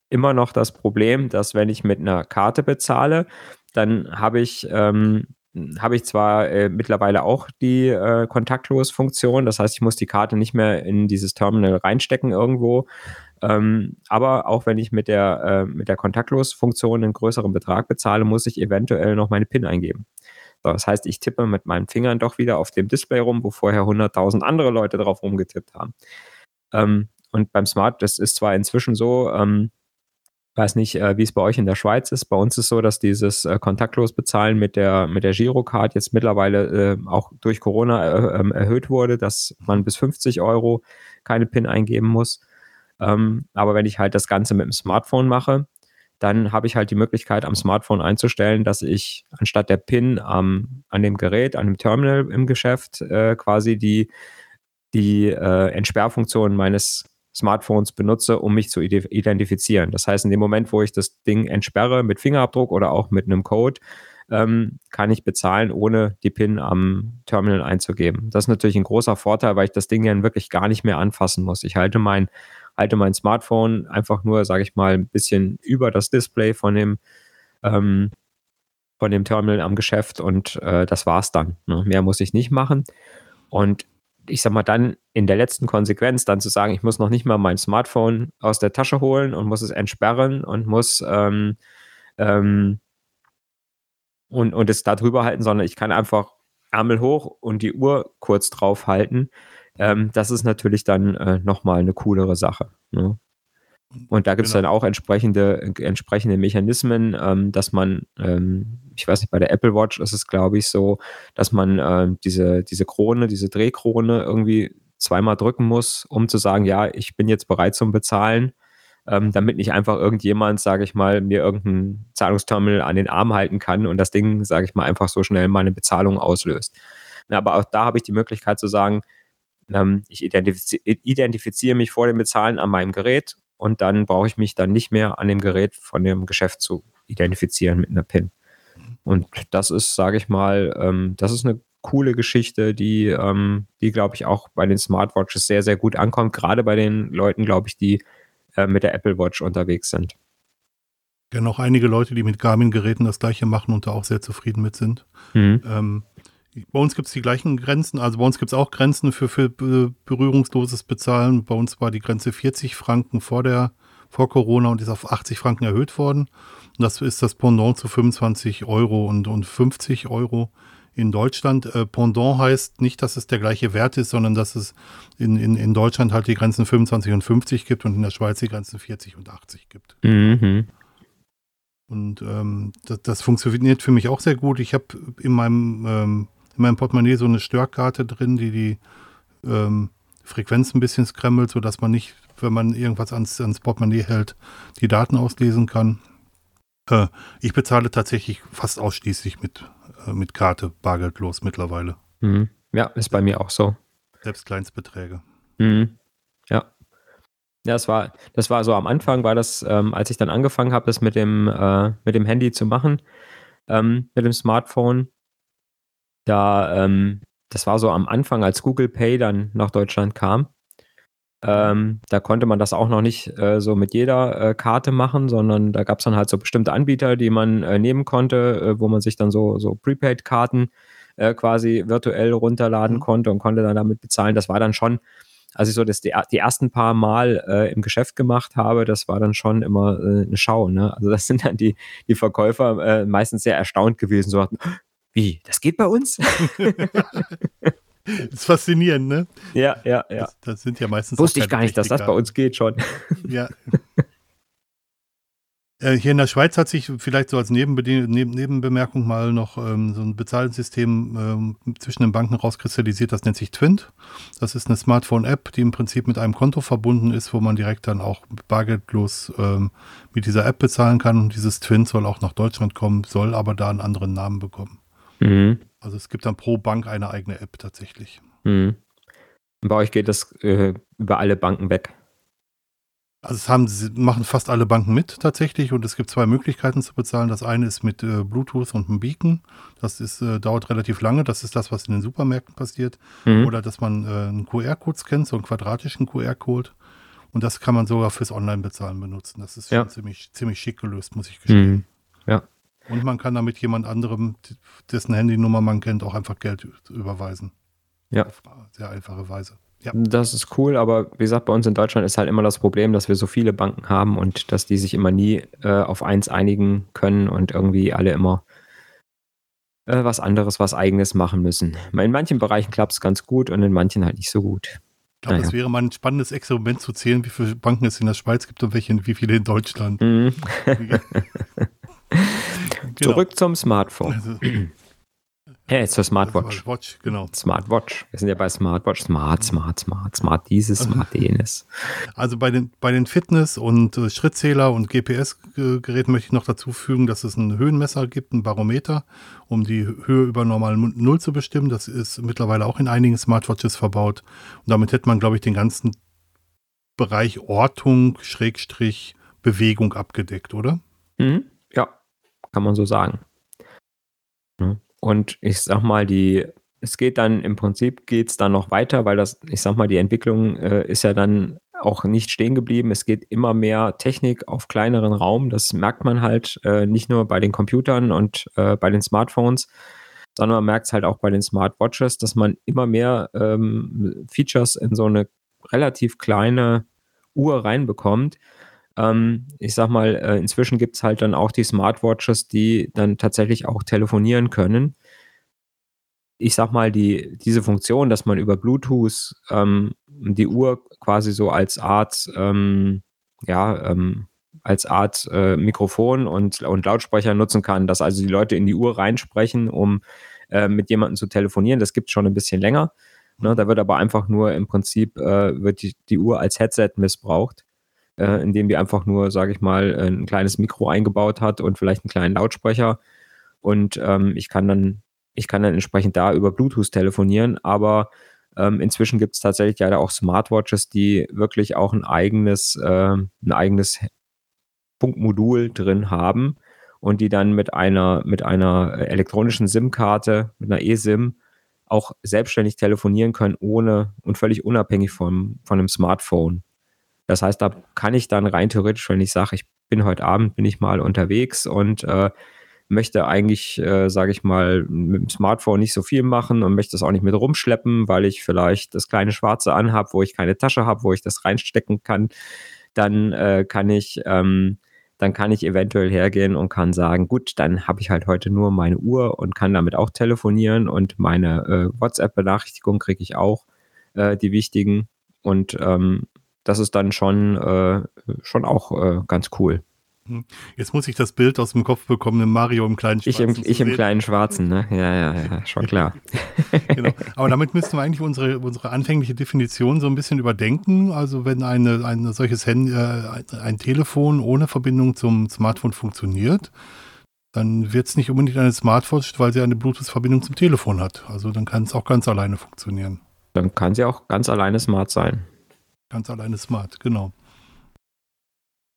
Speaker 2: immer noch das Problem, dass wenn ich mit einer Karte bezahle, dann habe ich ähm, habe ich zwar äh, mittlerweile auch die äh, Kontaktlos-Funktion, das heißt, ich muss die Karte nicht mehr in dieses Terminal reinstecken irgendwo, ähm, aber auch wenn ich mit der, äh, der Kontaktlos-Funktion einen größeren Betrag bezahle, muss ich eventuell noch meine PIN eingeben. So, das heißt, ich tippe mit meinen Fingern doch wieder auf dem Display rum, wo vorher 100.000 andere Leute drauf rumgetippt haben. Ähm, und beim Smart, das ist zwar inzwischen so, ähm, weiß nicht, äh, wie es bei euch in der Schweiz ist. Bei uns ist so, dass dieses äh, kontaktlos bezahlen mit der mit der Girocard jetzt mittlerweile äh, auch durch Corona äh, ähm, erhöht wurde, dass man bis 50 Euro keine PIN eingeben muss. Ähm, aber wenn ich halt das Ganze mit dem Smartphone mache, dann habe ich halt die Möglichkeit, am Smartphone einzustellen, dass ich anstatt der PIN ähm, an dem Gerät, an dem Terminal im Geschäft äh, quasi die, die äh, Entsperrfunktion meines Smartphones benutze, um mich zu identifizieren. Das heißt, in dem Moment, wo ich das Ding entsperre mit Fingerabdruck oder auch mit einem Code, ähm, kann ich bezahlen, ohne die PIN am Terminal einzugeben. Das ist natürlich ein großer Vorteil, weil ich das Ding ja wirklich gar nicht mehr anfassen muss. Ich halte mein halte mein Smartphone einfach nur, sage ich mal, ein bisschen über das Display von dem, ähm, von dem Terminal am Geschäft und äh, das war's dann. Ne? Mehr muss ich nicht machen. Und ich sag mal, dann in der letzten Konsequenz dann zu sagen, ich muss noch nicht mal mein Smartphone aus der Tasche holen und muss es entsperren und muss ähm, ähm, und, und es da drüber halten, sondern ich kann einfach Ärmel hoch und die Uhr kurz drauf halten ähm, das ist natürlich dann äh, nochmal eine coolere Sache. Ne? Und da gibt es genau. dann auch entsprechende, entsprechende Mechanismen, ähm, dass man, ähm, ich weiß nicht, bei der Apple Watch ist es, glaube ich, so, dass man ähm, diese, diese Krone, diese Drehkrone irgendwie zweimal drücken muss, um zu sagen, ja, ich bin jetzt bereit zum Bezahlen, ähm, damit nicht einfach irgendjemand, sage ich mal, mir irgendein Zahlungsterminal an den Arm halten kann und das Ding, sage ich mal, einfach so schnell meine Bezahlung auslöst. Aber auch da habe ich die Möglichkeit zu sagen, ähm, ich identifiziere mich vor dem Bezahlen an meinem Gerät und dann brauche ich mich dann nicht mehr an dem Gerät von dem Geschäft zu identifizieren mit einer PIN. Und das ist, sage ich mal, ähm, das ist eine coole Geschichte, die, ähm, die glaube ich, auch bei den Smartwatches sehr, sehr gut ankommt. Gerade bei den Leuten, glaube ich, die äh, mit der Apple Watch unterwegs sind.
Speaker 1: Ja, noch einige Leute, die mit Garmin-Geräten das gleiche machen und da auch sehr zufrieden mit sind. Mhm. Ähm, bei uns gibt es die gleichen Grenzen, also bei uns gibt es auch Grenzen für, für berührungsloses Bezahlen. Bei uns war die Grenze 40 Franken vor, der, vor Corona und ist auf 80 Franken erhöht worden. Und das ist das Pendant zu 25 Euro und, und 50 Euro in Deutschland. Äh, Pendant heißt nicht, dass es der gleiche Wert ist, sondern dass es in, in, in Deutschland halt die Grenzen 25 und 50 gibt und in der Schweiz die Grenzen 40 und 80 gibt. Mhm. Und ähm, das, das, funktioniert für mich auch sehr gut. Ich habe in meinem ähm, in meinem Portemonnaie so eine Störkarte drin, die die ähm, Frequenz ein bisschen skremmelt, sodass man nicht, wenn man irgendwas ans, ans Portemonnaie hält, die Daten auslesen kann. Äh, ich bezahle tatsächlich fast ausschließlich mit, äh, mit Karte, bargeldlos mittlerweile.
Speaker 2: Mhm. Ja, ist bei mir auch so.
Speaker 1: Selbst Kleinstbeträge.
Speaker 2: Mhm. Ja. Ja, das war, das war so am Anfang, war das, ähm, als ich dann angefangen habe, das mit dem, äh, mit dem Handy zu machen, ähm, mit dem Smartphone, Da, ähm, das war so am Anfang, als Google Pay dann nach Deutschland kam. Ähm, da konnte man das auch noch nicht äh, so mit jeder äh, Karte machen, sondern da gab es dann halt so bestimmte Anbieter, die man äh, nehmen konnte, äh, wo man sich dann so, so Prepaid-Karten äh, quasi virtuell runterladen mhm. konnte und konnte dann damit bezahlen. Das war dann schon, als ich so das die, die ersten paar Mal äh, im Geschäft gemacht habe, das war dann schon immer eine Schau. Ne? Also das sind dann die, die Verkäufer meistens sehr erstaunt gewesen, so wie, das geht bei uns?
Speaker 1: Das ist faszinierend, ne?
Speaker 2: Ja, ja, ja.
Speaker 1: Das, das sind ja meistens.
Speaker 2: Wusste ich gar nicht, dass das bei uns geht schon.
Speaker 1: Ja. Äh, hier in der Schweiz hat sich vielleicht so als Nebenbe Nebenbemerkung mal noch ähm, so ein Bezahlsystem ähm, zwischen den Banken rauskristallisiert, das nennt sich Twint. Das ist eine Smartphone-App, die im Prinzip mit einem Konto verbunden ist, wo man direkt dann auch bargeldlos ähm, mit dieser App bezahlen kann. Und dieses Twint soll auch nach Deutschland kommen, soll aber da einen anderen Namen bekommen. Mhm. Also es gibt dann pro Bank eine eigene App tatsächlich. Mhm.
Speaker 2: Bei euch geht das äh, über alle Banken weg.
Speaker 1: Also es haben, machen fast alle Banken mit tatsächlich und es gibt zwei Möglichkeiten zu bezahlen. Das eine ist mit äh, Bluetooth und einem Beacon. Das ist, äh, dauert relativ lange. Das ist das, was in den Supermärkten passiert. Mhm. Oder dass man äh, einen QR-Code scannt, so einen quadratischen QR-Code. Und das kann man sogar fürs Online-Bezahlen benutzen. Das ist ja. ziemlich, ziemlich schick gelöst, muss ich gestehen. Mhm.
Speaker 2: Ja.
Speaker 1: Und man kann damit jemand anderem, dessen Handynummer man kennt, auch einfach Geld überweisen.
Speaker 2: Ja.
Speaker 1: Auf sehr einfache Weise.
Speaker 2: Ja. Das ist cool, aber wie gesagt, bei uns in Deutschland ist halt immer das Problem, dass wir so viele Banken haben und dass die sich immer nie äh, auf eins einigen können und irgendwie alle immer äh, was anderes, was eigenes machen müssen. In manchen Bereichen klappt es ganz gut und in manchen halt nicht so gut.
Speaker 1: Ich glaube, naja. es wäre mal ein spannendes Experiment zu zählen, wie viele Banken es in der Schweiz gibt und welche, wie viele in Deutschland. Mhm.
Speaker 2: Genau. Zurück zum Smartphone. Also, ja, zur Smartwatch.
Speaker 1: Smartwatch, genau.
Speaker 2: Smartwatch. Wir sind ja bei Smartwatch. Smart, smart, smart, smart dieses, smart jenes.
Speaker 1: Also bei den, bei den Fitness- und äh, Schrittzähler und GPS-Geräten möchte ich noch dazu fügen, dass es ein Höhenmesser gibt, ein Barometer, um die Höhe über normal Null zu bestimmen. Das ist mittlerweile auch in einigen Smartwatches verbaut. Und damit hätte man, glaube ich, den ganzen Bereich Ortung, Schrägstrich, Bewegung abgedeckt, oder?
Speaker 2: Mhm. Kann man so sagen. Und ich sag mal, die, es geht dann im Prinzip geht es dann noch weiter, weil das, ich sag mal, die Entwicklung äh, ist ja dann auch nicht stehen geblieben. Es geht immer mehr Technik auf kleineren Raum. Das merkt man halt äh, nicht nur bei den Computern und äh, bei den Smartphones, sondern man merkt es halt auch bei den Smartwatches, dass man immer mehr ähm, Features in so eine relativ kleine Uhr reinbekommt. Ähm, ich sag mal, äh, inzwischen gibt es halt dann auch die Smartwatches, die dann tatsächlich auch telefonieren können. Ich sag mal, die, diese Funktion, dass man über Bluetooth ähm, die Uhr quasi so als Art, ähm, ja, ähm, als Art äh, Mikrofon und, und Lautsprecher nutzen kann, dass also die Leute in die Uhr reinsprechen, um äh, mit jemandem zu telefonieren. Das gibt es schon ein bisschen länger. Ne, da wird aber einfach nur im Prinzip äh, wird die, die Uhr als Headset missbraucht äh, indem die einfach nur, sage ich mal, ein kleines Mikro eingebaut hat und vielleicht einen kleinen Lautsprecher. Und ähm, ich kann dann, ich kann dann entsprechend da über Bluetooth telefonieren, aber ähm, inzwischen gibt es tatsächlich ja auch Smartwatches, die wirklich auch ein eigenes, äh, ein eigenes Punktmodul drin haben und die dann mit einer, mit einer elektronischen SIM-Karte, mit einer eSIM, auch selbstständig telefonieren können, ohne und völlig unabhängig vom, von einem Smartphone. Das heißt, da kann ich dann rein theoretisch, wenn ich sage, ich bin heute Abend, bin ich mal unterwegs und äh, möchte eigentlich, äh, sage ich mal, mit dem Smartphone nicht so viel machen und möchte es auch nicht mit rumschleppen, weil ich vielleicht das kleine Schwarze anhab, wo ich keine Tasche habe, wo ich das reinstecken kann, dann äh, kann ich, ähm, dann kann ich eventuell hergehen und kann sagen, gut, dann habe ich halt heute nur meine Uhr und kann damit auch telefonieren und meine äh, WhatsApp-Benachrichtigung kriege ich auch, äh, die wichtigen. Und ähm, das ist dann schon, äh, schon auch äh, ganz cool.
Speaker 1: Hm. Jetzt muss ich das Bild aus dem Kopf bekommen, Mario im kleinen
Speaker 2: Schwarzen. Ich im, ich im kleinen Schwarzen, ne? Ja, ja, ja, schon klar.
Speaker 1: genau. Aber damit müssten wir eigentlich unsere, unsere anfängliche Definition so ein bisschen überdenken. Also wenn eine, ein solches Handy, äh, ein Telefon ohne Verbindung zum Smartphone funktioniert, dann wird es nicht unbedingt eine Smartwatch, weil sie eine Bluetooth-Verbindung zum Telefon hat. Also dann kann es auch ganz alleine funktionieren.
Speaker 2: Dann kann sie auch ganz alleine smart sein.
Speaker 1: Ganz alleine smart, genau.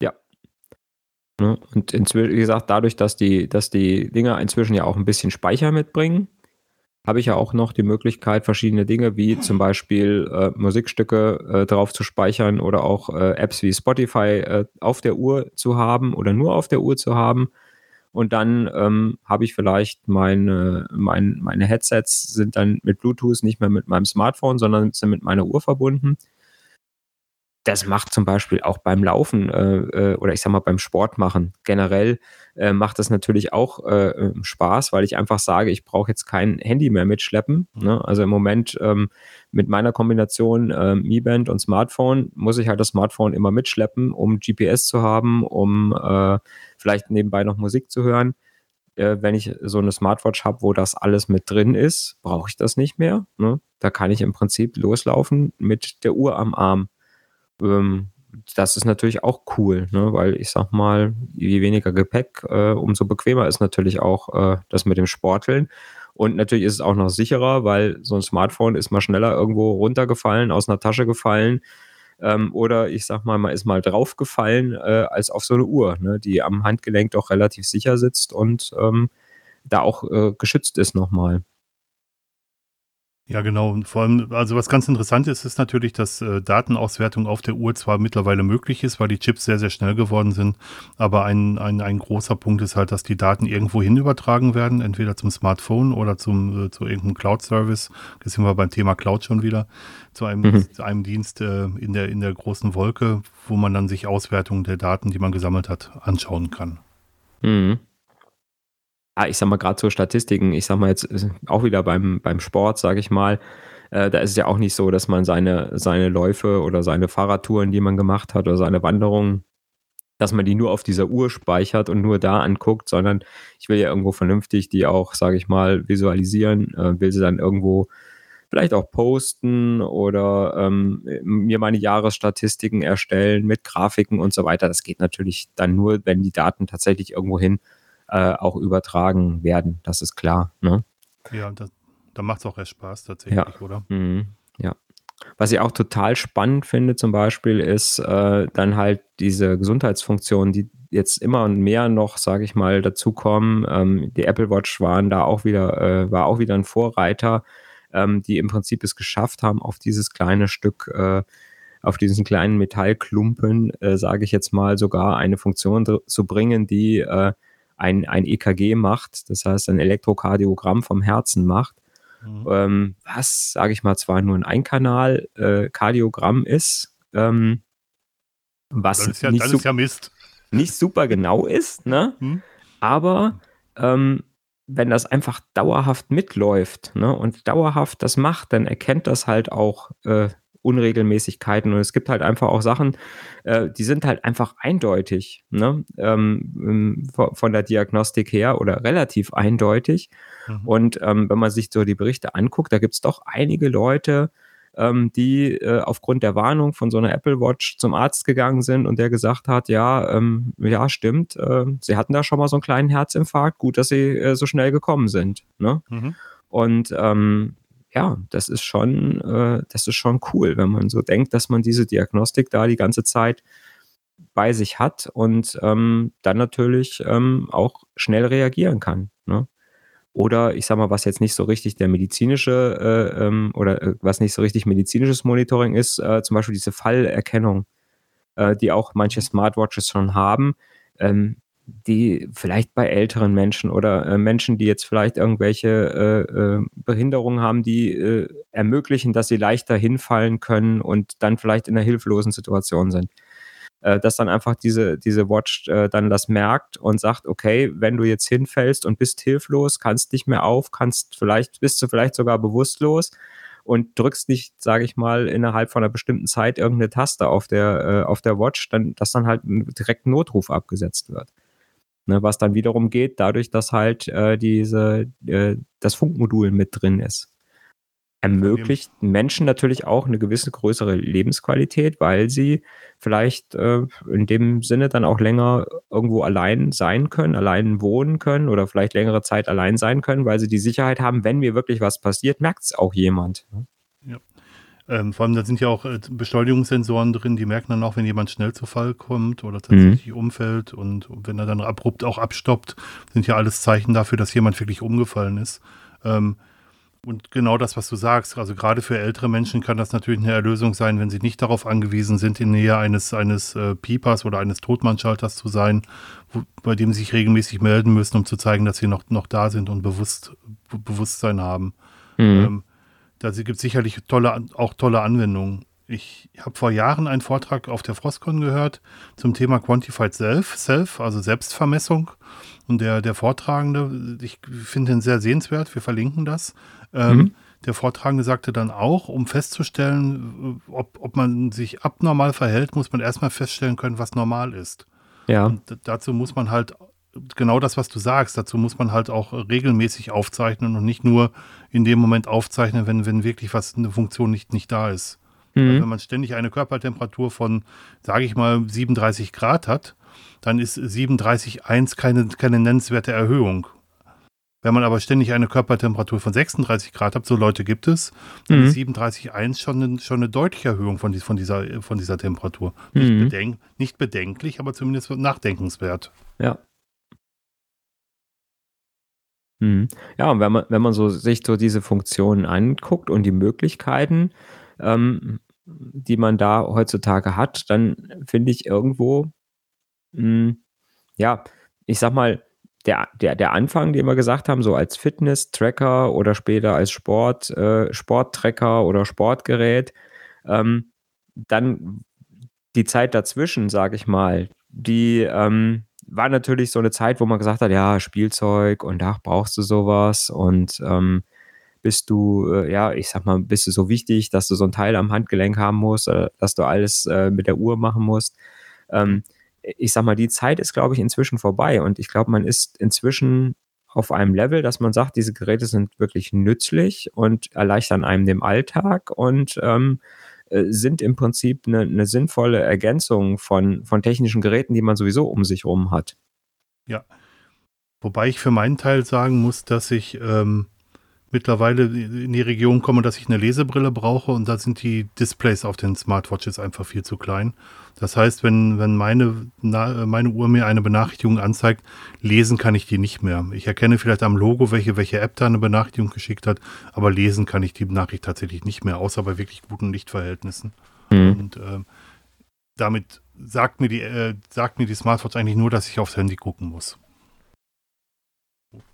Speaker 2: Ja. Ne, und wie gesagt, dadurch, dass die, dass die Dinger inzwischen ja auch ein bisschen Speicher mitbringen, habe ich ja auch noch die Möglichkeit, verschiedene Dinge wie zum Beispiel äh, Musikstücke äh, drauf zu speichern oder auch äh, Apps wie Spotify äh, auf der Uhr zu haben oder nur auf der Uhr zu haben. Und dann ähm, habe ich vielleicht meine, mein, meine Headsets sind dann mit Bluetooth nicht mehr mit meinem Smartphone, sondern sind mit meiner Uhr verbunden das macht zum Beispiel auch beim Laufen äh, äh, oder ich sag mal beim Sport machen generell äh, macht das natürlich auch äh, ähm, Spaß, weil ich einfach sage, ich brauche jetzt kein Handy mehr mitschleppen. Ne? Also im Moment ähm, mit meiner Kombination äh, Mi Band und Smartphone muss ich halt das Smartphone immer mitschleppen, um GPS zu haben, um äh, vielleicht nebenbei noch Musik zu hören. Äh, wenn ich so eine Smartwatch habe, wo das alles mit drin ist, brauche ich das nicht mehr. Ne? Da kann ich im Prinzip loslaufen mit der Uhr am Arm. Ähm, das ist natürlich auch cool, ne? weil ich sag mal, je weniger Gepäck, äh, umso bequemer ist natürlich auch äh, das mit dem Sporteln. Und natürlich ist es auch noch sicherer, weil so ein Smartphone ist mal schneller irgendwo runtergefallen, aus einer Tasche gefallen. Ähm, oder ich sag mal, man ist mal draufgefallen, äh, als auf so eine Uhr, ne? die am Handgelenk doch relativ sicher sitzt und ähm, da auch äh, geschützt ist nochmal.
Speaker 1: Ja, genau. Und vor allem, also was ganz interessant ist, ist natürlich, dass äh, Datenauswertung auf der Uhr zwar mittlerweile möglich ist, weil die Chips sehr, sehr schnell geworden sind, aber ein, ein, ein großer Punkt ist halt, dass die Daten irgendwo hin übertragen werden, entweder zum Smartphone oder zum, äh, zu irgendeinem Cloud-Service. Da sind wir beim Thema Cloud schon wieder, zu einem, mhm. zu einem Dienst äh, in, der, in der großen Wolke, wo man dann sich Auswertungen der Daten, die man gesammelt hat, anschauen kann.
Speaker 2: Mhm ich sag mal, gerade so Statistiken, ich sag mal jetzt äh, auch wieder beim, beim Sport, sage ich mal, äh, da ist es ja auch nicht so, dass man seine, seine Läufe oder seine Fahrradtouren, die man gemacht hat oder seine Wanderungen, dass man die nur auf dieser Uhr speichert und nur da anguckt, sondern ich will ja irgendwo vernünftig die auch, sage ich mal, visualisieren, äh, will sie dann irgendwo vielleicht auch posten oder ähm, mir meine Jahresstatistiken erstellen mit Grafiken und so weiter. Das geht natürlich dann nur, wenn die Daten tatsächlich irgendwo hin äh, auch übertragen werden. Das ist klar. Ne?
Speaker 1: Ja, das, da macht es auch erst Spaß tatsächlich,
Speaker 2: ja. oder? Mhm. Ja. Was ich auch total spannend finde, zum Beispiel, ist äh, dann halt diese Gesundheitsfunktionen, die jetzt immer und mehr noch, sage ich mal, dazukommen. Ähm, die Apple Watch waren da auch wieder, äh, war auch wieder ein Vorreiter, ähm, die im Prinzip es geschafft haben, auf dieses kleine Stück, äh, auf diesen kleinen Metallklumpen, äh, sage ich jetzt mal, sogar eine Funktion zu bringen, die äh, ein, ein EKG macht, das heißt ein Elektrokardiogramm vom Herzen macht, mhm. ähm, was, sage ich mal, zwar nur ein Einkanal-Kardiogramm äh, ist, ähm, was
Speaker 1: ist ja, nicht, ist ja
Speaker 2: nicht super genau ist, ne? Mhm. aber ähm, wenn das einfach dauerhaft mitläuft ne, und dauerhaft das macht, dann erkennt das halt auch äh, Unregelmäßigkeiten und es gibt halt einfach auch Sachen, äh, die sind halt einfach eindeutig, ne? Ähm, von der Diagnostik her oder relativ eindeutig. Mhm. Und ähm, wenn man sich so die Berichte anguckt, da gibt es doch einige Leute, ähm, die äh, aufgrund der Warnung von so einer Apple Watch zum Arzt gegangen sind und der gesagt hat, ja, ähm, ja, stimmt, äh, sie hatten da schon mal so einen kleinen Herzinfarkt, gut, dass sie äh, so schnell gekommen sind. Ne? Mhm. Und ähm, ja, das ist schon, äh, das ist schon cool, wenn man so denkt, dass man diese Diagnostik da die ganze Zeit bei sich hat und ähm, dann natürlich ähm, auch schnell reagieren kann. Ne? Oder ich sag mal, was jetzt nicht so richtig der medizinische äh, ähm, oder äh, was nicht so richtig medizinisches Monitoring ist, äh, zum Beispiel diese Fallerkennung, äh, die auch manche Smartwatches schon haben. Ähm, die vielleicht bei älteren Menschen oder äh, Menschen, die jetzt vielleicht irgendwelche äh, äh, Behinderungen haben, die äh, ermöglichen, dass sie leichter hinfallen können und dann vielleicht in einer hilflosen Situation sind. Äh, dass dann einfach diese, diese Watch äh, dann das merkt und sagt, okay, wenn du jetzt hinfällst und bist hilflos, kannst nicht mehr auf, kannst vielleicht, bist du vielleicht sogar bewusstlos und drückst nicht, sage ich mal, innerhalb von einer bestimmten Zeit irgendeine Taste auf der, auf der Watch, dann, dass dann halt direkt ein Notruf abgesetzt wird. Ne, was dann wiederum geht, dadurch, dass halt äh, diese, äh, das Funkmodul mit drin ist. Ermöglicht Menschen natürlich auch eine gewisse größere Lebensqualität, weil sie vielleicht äh, in dem Sinne dann auch länger irgendwo allein sein können, allein wohnen können oder vielleicht längere Zeit allein sein können, weil sie die Sicherheit haben, wenn mir wirklich was passiert, merkt es auch jemand. Ne?
Speaker 1: Ja. Ähm, vor allem, da sind ja auch äh, Beschleunigungssensoren drin, die merken dann auch, wenn jemand schnell zu Fall kommt oder tatsächlich mhm. umfällt und wenn er dann abrupt auch abstoppt, sind ja alles Zeichen dafür, dass jemand wirklich umgefallen ist. Ähm, und genau das, was du sagst. Also gerade für ältere Menschen kann das natürlich eine Erlösung sein, wenn sie nicht darauf angewiesen sind, in Nähe eines, eines äh, Piepers oder eines Totmannschalters zu sein, wo, bei dem sie sich regelmäßig melden müssen, um zu zeigen, dass sie noch, noch da sind und bewusst, Bewusstsein haben. Mhm. Ähm, da gibt es sicherlich tolle, auch tolle Anwendungen. Ich habe vor Jahren einen Vortrag auf der Frostcon gehört zum Thema Quantified Self, Self also Selbstvermessung. Und der, der Vortragende, ich finde ihn sehr sehenswert, wir verlinken das. Ähm, mhm. Der Vortragende sagte dann auch, um festzustellen, ob, ob man sich abnormal verhält, muss man erstmal feststellen können, was normal ist. Ja. Und dazu muss man halt genau das, was du sagst, dazu muss man halt auch regelmäßig aufzeichnen und nicht nur in dem Moment aufzeichnen, wenn, wenn wirklich was, eine Funktion nicht, nicht da ist. Mhm. Wenn man ständig eine Körpertemperatur von, sage ich mal, 37 Grad hat, dann ist 37,1 keine, keine nennenswerte Erhöhung. Wenn man aber ständig eine Körpertemperatur von 36 Grad hat, so Leute gibt es, dann mhm. ist 37,1 schon, eine, schon eine deutliche Erhöhung von, von, dieser, von dieser Temperatur. Nicht, mhm. bedenk, nicht bedenklich, aber zumindest nachdenkenswert.
Speaker 2: Ja. Mhm. Ja, und wenn man, wenn man so sich so diese Funktionen anguckt und die Möglichkeiten, ähm, die man da heutzutage hat, dann finde ich irgendwo, mh, hm, ja, ich sag mal, der, der, der Anfang, den wir gesagt haben, so als Fitness-Tracker oder später als Sport, äh, Sporttracker oder Sportgerät, ähm, dann die Zeit dazwischen, sage ich mal, die ähm, war natürlich so eine Zeit, wo man gesagt hat, ja, Spielzeug und ach, brauchst du sowas? Und ähm, bist du, äh, ja, ich sag mal, bist du so wichtig, dass du so ein Teil am Handgelenk haben musst, äh, dass du alles äh, mit der Uhr machen musst. Ähm, ich sag mal, die Zeit ist, glaube ich, inzwischen vorbei. Und ich glaube, man ist inzwischen auf einem Level, dass man sagt, diese Geräte sind wirklich nützlich und erleichtern einem den Alltag. Und ähm, äh, sind im Prinzip eine, eine, sinnvolle Ergänzung von, von technischen Geräten, die man sowieso um sich herum hat.
Speaker 1: Ja. Wobei ich für meinen Teil sagen muss, dass ich ähm, mittlerweile in die Region komme, dass ich eine Lesebrille brauche und da sind die Displays auf den Smartwatches einfach viel zu klein. Das heißt, wenn, wenn meine, na, meine Uhr mir eine Benachrichtigung anzeigt, lesen kann ich die nicht mehr. Ich erkenne vielleicht am Logo, welche, welche App da eine Benachrichtigung geschickt hat, aber lesen kann ich die Nachricht tatsächlich nicht mehr, außer bei wirklich guten Lichtverhältnissen. Mhm. Und äh, damit sagt mir, die, äh, sagt mir die Smartwatch eigentlich nur, dass ich aufs Handy gucken muss.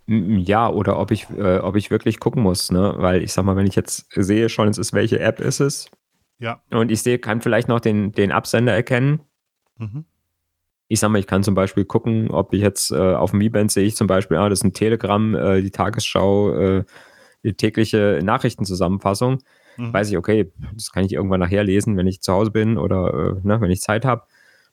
Speaker 2: Ja, oder ob ich, äh, ob ich wirklich gucken muss, ne? Weil ich sag mal, wenn ich jetzt sehe schon, es ist, welche App ist es? Ja. Und ich sehe, kann vielleicht noch den, den Absender erkennen. Mhm. Ich sag mal, ich kann zum Beispiel gucken, ob ich jetzt äh, auf dem Mi-Band sehe ich zum Beispiel, ah, das ist ein Telegram, äh, die Tagesschau, äh, die tägliche Nachrichtenzusammenfassung. Mhm. Weiß ich, okay, das kann ich irgendwann nachher lesen, wenn ich zu Hause bin oder äh, ne, wenn ich Zeit habe.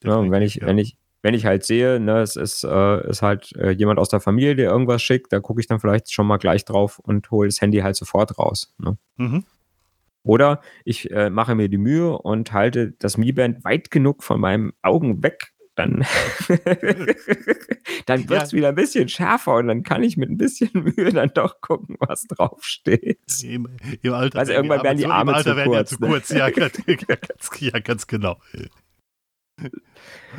Speaker 2: Ja, und wenn ich, ja. wenn ich, wenn ich halt sehe, ne, es ist, äh, ist halt äh, jemand aus der Familie, der irgendwas schickt, da gucke ich dann vielleicht schon mal gleich drauf und hole das Handy halt sofort raus. Ne? Mhm. Oder ich äh, mache mir die Mühe und halte das Mi-Band weit genug von meinen Augen weg, dann, dann wird es ja. wieder ein bisschen schärfer und dann kann ich mit ein bisschen Mühe dann doch gucken, was draufsteht. Im,
Speaker 1: im Alter also irgendwann werden die Arme, werden die Arme zu, kurz, zu kurz. Ja, ganz, ja, ganz genau.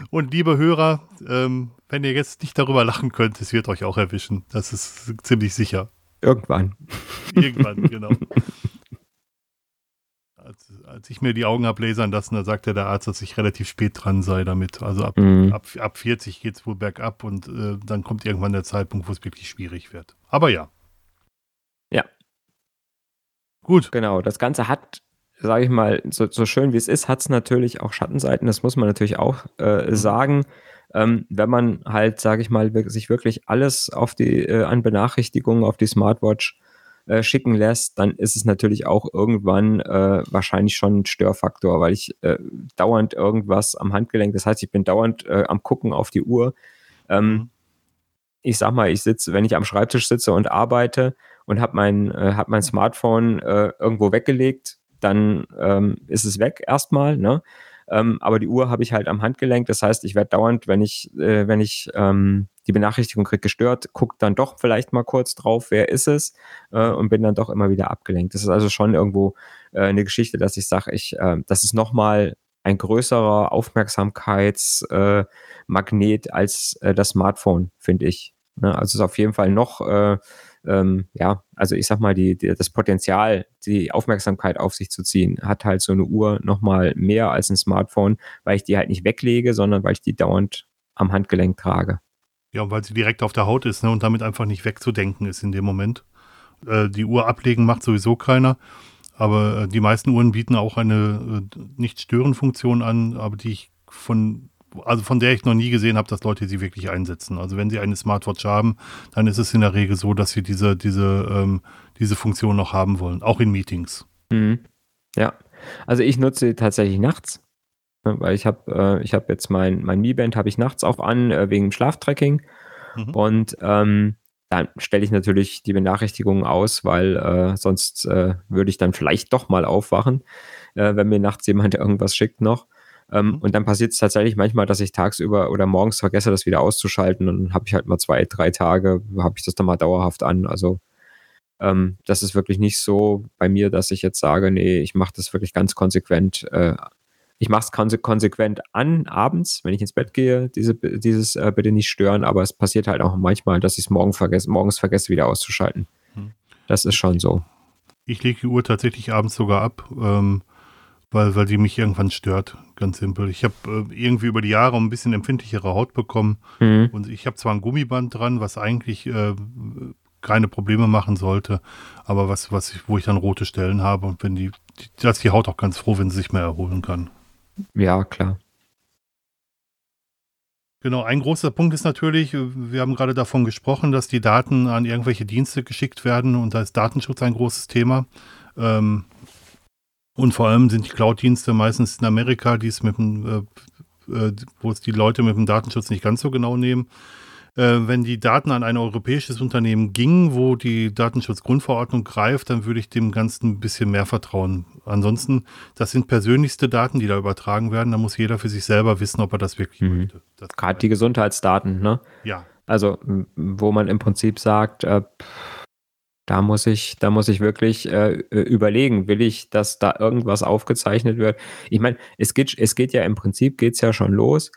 Speaker 1: Und liebe Hörer, ähm, wenn ihr jetzt nicht darüber lachen könnt, es wird euch auch erwischen. Das ist ziemlich sicher.
Speaker 2: Irgendwann.
Speaker 1: Irgendwann, genau. Als, als, ich mir die Augen habe lasern lassen, da sagte der Arzt, dass ich relativ spät dran sei damit. Also ab, mhm. ab, ab 40 geht es wohl bergab und äh, dann kommt irgendwann der Zeitpunkt, wo es wirklich schwierig wird. Aber ja.
Speaker 2: Ja. Gut. Genau, das Ganze hat sage ich mal, so, so schön wie es ist, hat es natürlich auch Schattenseiten, das muss man natürlich auch äh, mhm. sagen. Ähm, wenn man halt, sage ich mal, sich wirklich alles auf die, äh, an Benachrichtigungen auf die Smartwatch äh, schicken lässt, dann ist es natürlich auch irgendwann äh, wahrscheinlich schon ein Störfaktor, weil ich äh, dauernd irgendwas am Handgelenk, das heißt, ich bin dauernd äh, am Gucken auf die Uhr. Ähm, mhm. ich sag mal, ich sitze, wenn ich am Schreibtisch sitze und arbeite und habe mein, äh, hab mein Smartphone äh, irgendwo weggelegt, dann ähm, ist es weg erstmal. Ne? Ähm, aber die Uhr habe ich halt am Handgelenk. Das heißt, ich werde dauernd, wenn ich, äh, wenn ich ähm, die Benachrichtigung kriege, gestört, gucke dann doch vielleicht mal kurz drauf, wer ist es äh, und bin dann doch immer wieder abgelenkt. Das ist also schon irgendwo äh, eine Geschichte, dass ich sage, ich, äh, das ist nochmal ein größerer Aufmerksamkeitsmagnet als äh, das Smartphone, finde ich. Ne? Also es ist auf jeden Fall noch, äh, ähm, ja, also ich sag mal, die, die, das Potenzial, die Aufmerksamkeit auf sich zu ziehen, hat halt so eine Uhr nochmal mehr als ein Smartphone, weil ich die halt nicht weglege, sondern weil ich die dauernd am Handgelenk trage.
Speaker 1: Ja, weil sie direkt auf der Haut ist ne, und damit einfach nicht wegzudenken ist in dem Moment. Äh, die Uhr ablegen macht sowieso keiner. Aber äh, die meisten Uhren bieten auch eine äh, Nicht-Stören-Funktion an, aber die ich von, also von der ich noch nie gesehen habe, dass Leute sie wirklich einsetzen. Also wenn sie eine Smartwatch haben, dann ist es in der Regel so, dass sie diese, diese, ähm, diese Funktion noch haben wollen, auch in Meetings.
Speaker 2: Mhm. Ja, also ich nutze sie tatsächlich nachts, ne, weil ich habe äh, ich hab jetzt mein, mein Mi Band habe ich nachts auch an, äh, wegen Schlaftracking. Mhm. Und ähm, dann stelle ich natürlich die Benachrichtigungen aus, weil äh, sonst äh, würde ich dann vielleicht doch mal aufwachen, äh, wenn mir nachts jemand irgendwas schickt noch. Ähm, mhm. Und dann passiert es tatsächlich manchmal, dass ich tagsüber oder morgens vergesse, das wieder auszuschalten. Und dann habe ich halt mal zwei, drei Tage, habe ich das dann mal dauerhaft an. Also ähm, das ist wirklich nicht so bei mir, dass ich jetzt sage, nee, ich mache das wirklich ganz konsequent äh, ich mache es konse konsequent an, abends, wenn ich ins Bett gehe, diese, dieses äh, bitte nicht stören, aber es passiert halt auch manchmal, dass ich es morgen vergesse, morgens vergesse, wieder auszuschalten. Hm. Das ist schon so.
Speaker 1: Ich lege die Uhr tatsächlich abends sogar ab, ähm, weil, weil die mich irgendwann stört. Ganz simpel. Ich habe äh, irgendwie über die Jahre ein bisschen empfindlichere Haut bekommen mhm. und ich habe zwar ein Gummiband dran, was eigentlich äh, keine Probleme machen sollte, aber was, was ich, wo ich dann rote Stellen habe und wenn die, die, da ist die Haut auch ganz froh, wenn sie sich mehr erholen kann.
Speaker 2: Ja, klar.
Speaker 1: Genau, ein großer Punkt ist natürlich, wir haben gerade davon gesprochen, dass die Daten an irgendwelche Dienste geschickt werden und da ist Datenschutz ein großes Thema. Ähm, und vor allem sind die Cloud-Dienste meistens in Amerika, die es mit dem, äh, äh, wo es die Leute mit dem Datenschutz nicht ganz so genau nehmen äh, wenn die Daten an ein europäisches Unternehmen gingen, wo die Datenschutzgrundverordnung greift, dann würde ich dem Ganzen ein bisschen mehr vertrauen. Ansonsten, das sind persönlichste Daten, die da übertragen werden. Da muss jeder für sich selber wissen, ob er das wirklich mhm. möchte.
Speaker 2: Gerade die Gesundheitsdaten, ne?
Speaker 1: Ja.
Speaker 2: Also, wo man im Prinzip sagt, äh, da muss ich, da muss ich wirklich äh, überlegen, will ich, dass da irgendwas aufgezeichnet wird. Ich meine, es geht, es geht ja im Prinzip geht's ja schon los.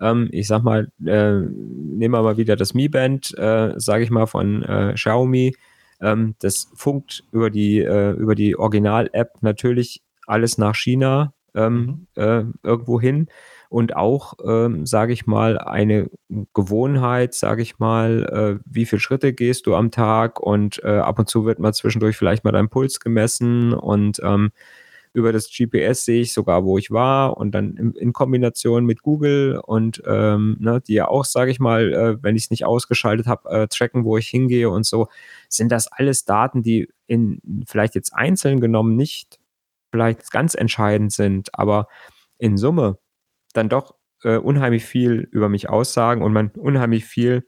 Speaker 2: Ähm, ich sag mal, äh, nehmen wir mal wieder das Mi Band, äh, sage ich mal, von äh, Xiaomi. Ähm, das funkt über die, äh, über die Original-App natürlich alles nach China ähm, mhm. Äh, irgendwo hin und auch, ähm, sage ich mal, eine Gewohnheit, sage ich mal, äh, wie viele Schritte gehst du am Tag und äh, ab und zu wird mal zwischendurch vielleicht mal dein Puls gemessen und ähm, über das GPS sehe ich sogar, wo ich war und dann in, in Kombination mit Google und ähm, ne, die ja auch, sage ich mal, äh, wenn ich es nicht ausgeschaltet habe, äh, tracken, wo ich hingehe und so, sind das alles Daten, die in vielleicht jetzt einzeln genommen nicht vielleicht ganz entscheidend sind, aber in Summe dann doch äh, unheimlich viel über mich aussagen und man unheimlich viel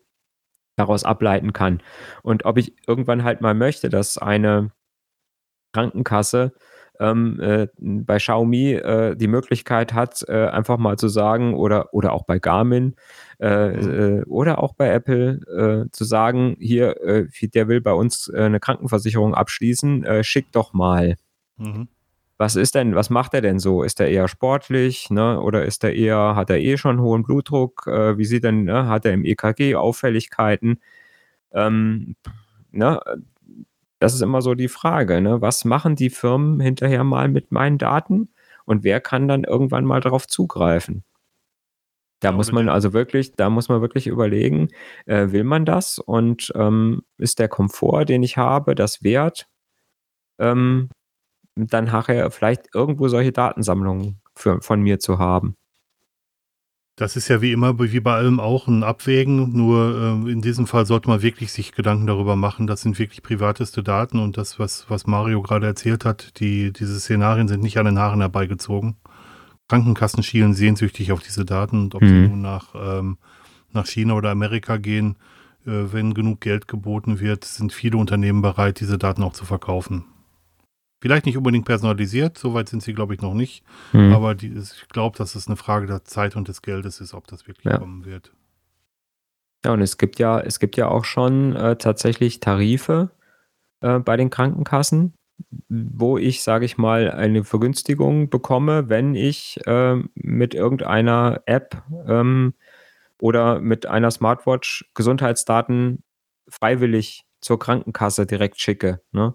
Speaker 2: daraus ableiten kann. Und ob ich irgendwann halt mal möchte, dass eine Krankenkasse ähm, äh, bei Xiaomi äh, die Möglichkeit hat, äh, einfach mal zu sagen, oder, oder auch bei Garmin äh, mhm. Äh, oder auch bei Apple äh, zu sagen, hier, der will bei uns eine Krankenversicherung abschließen, schick doch mal. Mhm. Was ist denn, was macht er denn so? Ist er eher sportlich, ne? Oder ist er eher, hat er eh schon hohen Blutdruck? wie sieht denn, ne? hat er im EKG Auffälligkeiten? Ähm, ne? Das ist immer so die Frage, ne? Was machen die Firmen hinterher mal mit meinen Daten und wer kann dann irgendwann mal darauf zugreifen? Da muss man also wirklich, da muss man wirklich überlegen, äh, will man das und ähm, ist der Komfort, den ich habe, das wert, ähm, dann nachher vielleicht irgendwo solche Datensammlungen für, von mir zu haben.
Speaker 1: Das ist ja wie immer, wie bei allem auch ein Abwägen. Nur äh, in diesem Fall sollte man wirklich sich Gedanken darüber machen. Das sind wirklich privateste Daten und das, was, was Mario gerade erzählt hat, die, diese Szenarien sind nicht an den Haaren herbeigezogen. Krankenkassen schielen sehnsüchtig auf diese Daten und ob mhm. sie nun nach, ähm, nach China oder Amerika gehen, äh, wenn genug Geld geboten wird, sind viele Unternehmen bereit, diese Daten auch zu verkaufen. Vielleicht nicht unbedingt personalisiert, soweit sind sie, glaube ich, noch nicht. Mhm. Aber die, ich glaube, dass es eine Frage der Zeit und des Geldes ist, ob das wirklich ja. kommen wird.
Speaker 2: Ja, und es gibt ja, es gibt ja auch schon äh, tatsächlich Tarife äh, bei den Krankenkassen, wo ich, sage ich mal, eine Vergünstigung bekomme, wenn ich äh, mit irgendeiner App ähm, oder mit einer Smartwatch Gesundheitsdaten freiwillig zur Krankenkasse direkt schicke. Ne?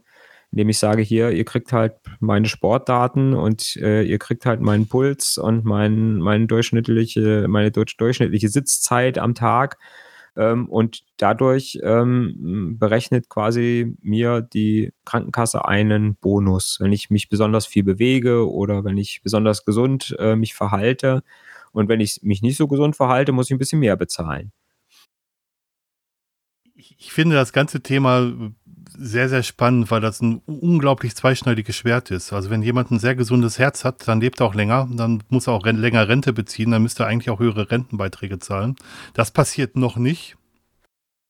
Speaker 2: Indem ich sage, hier, ihr kriegt halt meine Sportdaten und äh, ihr kriegt halt meinen Puls und mein, mein durchschnittliche, meine durchschnittliche Sitzzeit am Tag. Ähm, und dadurch ähm, berechnet quasi mir die Krankenkasse einen Bonus, wenn ich mich besonders viel bewege oder wenn ich besonders gesund äh, mich verhalte. Und wenn ich mich nicht so gesund verhalte, muss ich ein bisschen mehr bezahlen.
Speaker 1: Ich, ich finde das ganze Thema sehr, sehr spannend, weil das ein unglaublich zweischneidiges Schwert ist. Also wenn jemand ein sehr gesundes Herz hat, dann lebt er auch länger, dann muss er auch länger Rente beziehen, dann müsste er eigentlich auch höhere Rentenbeiträge zahlen. Das passiert noch nicht.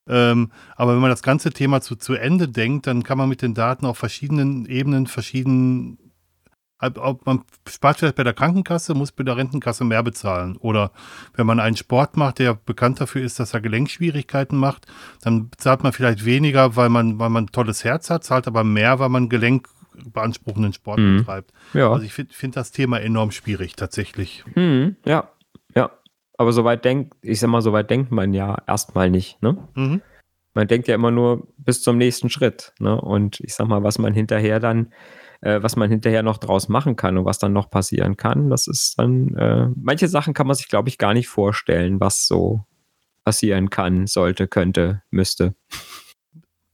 Speaker 1: Ähm, aber wenn man das ganze Thema zu, zu Ende denkt, dann kann man mit den Daten auf verschiedenen Ebenen verschieden man spart vielleicht bei der Krankenkasse, muss bei der Rentenkasse mehr bezahlen. Oder wenn man einen Sport macht, der bekannt dafür ist, dass er Gelenkschwierigkeiten macht, dann zahlt man vielleicht weniger, weil man, weil man ein tolles Herz hat, zahlt aber mehr, weil man gelenkbeanspruchenden Sport mhm. betreibt. Ja. Also ich finde find das Thema enorm schwierig tatsächlich.
Speaker 2: Mhm. Ja, ja. Aber soweit denkt, ich sag mal, soweit denkt man ja erstmal nicht, ne? Mhm. Man denkt ja immer nur bis zum nächsten Schritt, ne? Und ich sag mal, was man hinterher dann äh, was man hinterher noch draus machen kann und was dann noch passieren kann. Das ist dann, äh, manche Sachen kann man sich, glaube ich, gar nicht vorstellen, was so passieren kann, sollte, könnte, müsste.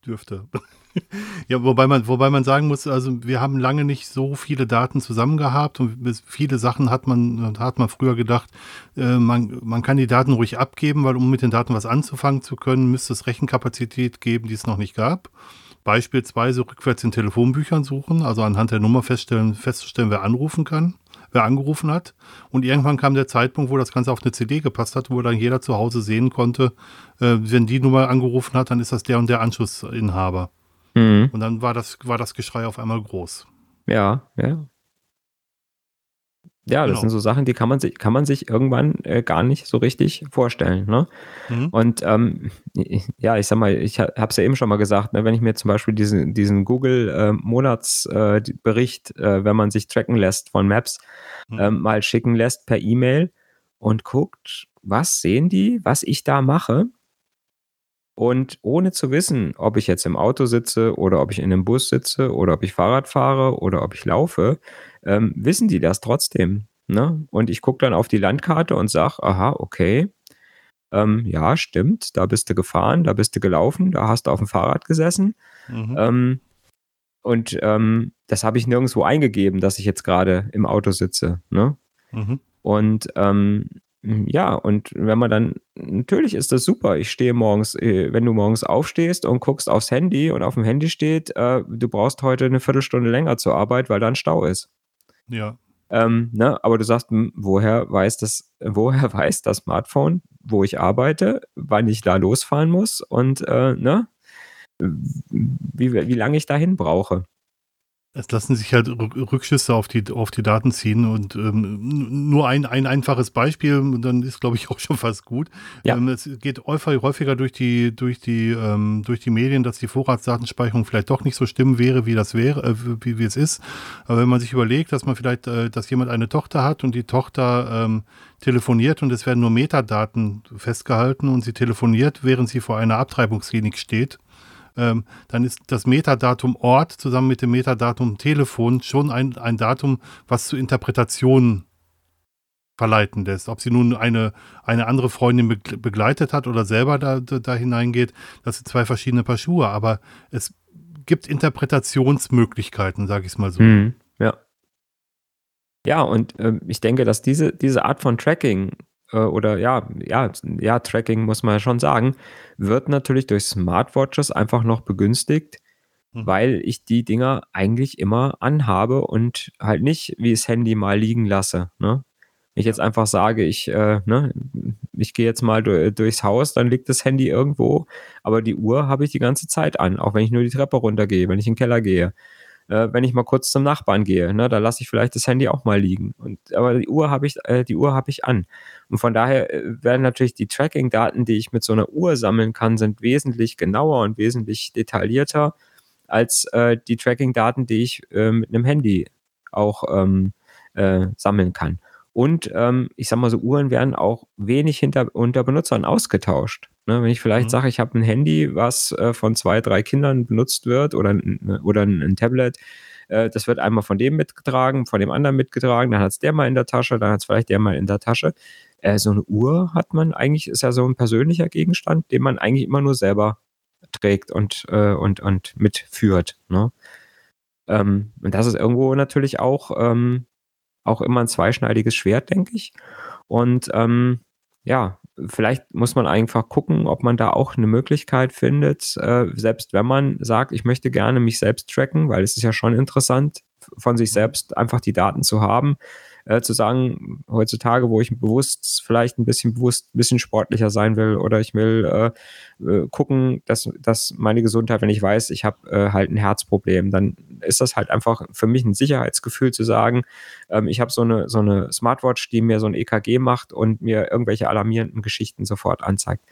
Speaker 1: Dürfte. ja, wobei man, wobei man sagen muss, also wir haben lange nicht so viele Daten zusammen gehabt und viele Sachen hat man, hat man früher gedacht, äh, man, man kann die Daten ruhig abgeben, weil um mit den Daten was anzufangen zu können, müsste es Rechenkapazität geben, die es noch nicht gab beispielsweise rückwärts in Telefonbüchern suchen, also anhand der Nummer feststellen, festzustellen, wer anrufen kann, wer angerufen hat. Und irgendwann kam der Zeitpunkt, wo das Ganze auf eine CD gepasst hat, wo dann jeder zu Hause sehen konnte, äh, wenn die Nummer angerufen hat, dann ist das der und der Anschlussinhaber. Mhm. Und dann war das, war das Geschrei auf einmal groß.
Speaker 2: Ja, ja. Ja, das genau. sind so Sachen, die kann man sich, kann man sich irgendwann äh, gar nicht so richtig vorstellen. Ne? Mhm. Und ähm, ja, ich sag mal, ich habe es ja eben schon mal gesagt, ne, wenn ich mir zum Beispiel diesen, diesen Google-Monatsbericht, äh, äh, wenn man sich tracken lässt von Maps, mhm. Ähm, mal schicken lässt per E-Mail und guckt, was sehen die, was ich da mache. Und ohne zu wissen, ob ich jetzt im Auto sitze oder ob ich in einem Bus sitze oder ob ich Fahrrad fahre oder ob ich laufe, ähm, wissen die das trotzdem. Ne? Und ich gucke dann auf die Landkarte und sage, aha, okay, ähm, ja, stimmt, da bist du gefahren, da bist du gelaufen, da hast du auf dem Fahrrad gesessen. Mhm. Ähm, und ähm, das habe ich nirgendwo eingegeben, dass ich jetzt gerade im Auto sitze. Ne? Mhm. Und ähm, ja, und wenn man dann, natürlich ist das super. Ich stehe morgens, äh, wenn du morgens aufstehst und guckst aufs Handy und auf dem Handy steht, äh, du brauchst heute eine Viertelstunde länger zur Arbeit, weil da ein Stau ist.
Speaker 1: Ja.
Speaker 2: Ähm, ne, aber du sagst, hm, woher weiß das, woher weiß das Smartphone, wo ich arbeite, wann ich da losfahren muss und äh, ne, wie, wie lange ich dahin brauche.
Speaker 1: Es lassen sich halt Rückschlüsse auf die, auf die Daten ziehen und ähm, nur ein, ein einfaches Beispiel, dann ist, glaube ich, auch schon fast gut. Ja. Ähm, es geht häufiger durch die, durch, die, ähm, durch die Medien, dass die Vorratsdatenspeicherung vielleicht doch nicht so stimmen wäre, wie das wäre, äh, wie, wie es ist. Aber wenn man sich überlegt, dass man vielleicht, äh, dass jemand eine Tochter hat und die Tochter ähm, telefoniert und es werden nur Metadaten festgehalten und sie telefoniert, während sie vor einer Abtreibungsklinik steht ähm, dann ist das Metadatum Ort zusammen mit dem Metadatum Telefon schon ein, ein Datum, was zu Interpretationen verleiten lässt. Ob sie nun eine, eine andere Freundin begleitet hat oder selber da, da, hineingeht, das sind zwei verschiedene Paar Schuhe. Aber es gibt Interpretationsmöglichkeiten, sage ich es mal so.
Speaker 2: Mhm, ja. Ja, und äh, ich denke, dass diese, diese Art von Tracking oder ja, ja, ja, Tracking muss man ja schon sagen, wird natürlich durch Smartwatches einfach noch begünstigt, mhm. weil ich die Dinger eigentlich immer anhabe und halt nicht wie das Handy mal liegen lasse. Ne? ich jetzt einfach sage, ich, äh, ne, ich gehe jetzt mal durchs Haus, dann liegt das Handy irgendwo, aber die Uhr habe ich die ganze Zeit an, auch wenn ich nur die Treppe runtergehe, wenn ich in den Keller gehe äh, wenn ich mal kurz zum Nachbarn gehe. Ne, da lasse ich vielleicht das Handy auch mal liegen. Und, aber die Uhr habe ich, äh, die ich an. Und von daher äh, werden natürlich die Tracking-Daten, die ich mit so einer Uhr sammeln kann, sind wesentlich genauer und wesentlich detaillierter als äh, die Tracking-Daten, die ich äh, mit einem Handy auch ähm, äh, sammeln kann. Und ähm, ich sag mal so, Uhren werden auch wenig hinter, unter Benutzern ausgetauscht. Ne? Wenn ich vielleicht mhm. sage, ich habe ein Handy, was äh, von zwei, drei Kindern benutzt wird oder, oder ein, ein Tablet, äh, das wird einmal von dem mitgetragen, von dem anderen mitgetragen, dann hat es der mal in der Tasche, dann hat es vielleicht der mal in der Tasche. Äh, so eine Uhr hat man eigentlich, ist ja so ein persönlicher Gegenstand, den man eigentlich immer nur selber trägt und, äh, und, und mitführt. Ne? Ähm, und das ist irgendwo natürlich auch, ähm, auch immer ein zweischneidiges Schwert, denke ich. Und ähm, ja, vielleicht muss man einfach gucken, ob man da auch eine Möglichkeit findet, äh, selbst wenn man sagt, ich möchte gerne mich selbst tracken, weil es ist ja schon interessant, von sich selbst einfach die Daten zu haben, äh, zu sagen, heutzutage, wo ich bewusst vielleicht ein bisschen bewusst ein bisschen sportlicher sein will oder ich will äh, äh, gucken, dass, dass meine Gesundheit, wenn ich weiß, ich habe äh, halt ein Herzproblem, dann ist das halt einfach für mich ein Sicherheitsgefühl zu sagen, ähm, ich habe so eine, so eine Smartwatch, die mir so ein EKG macht und mir irgendwelche alarmierenden Geschichten sofort anzeigt.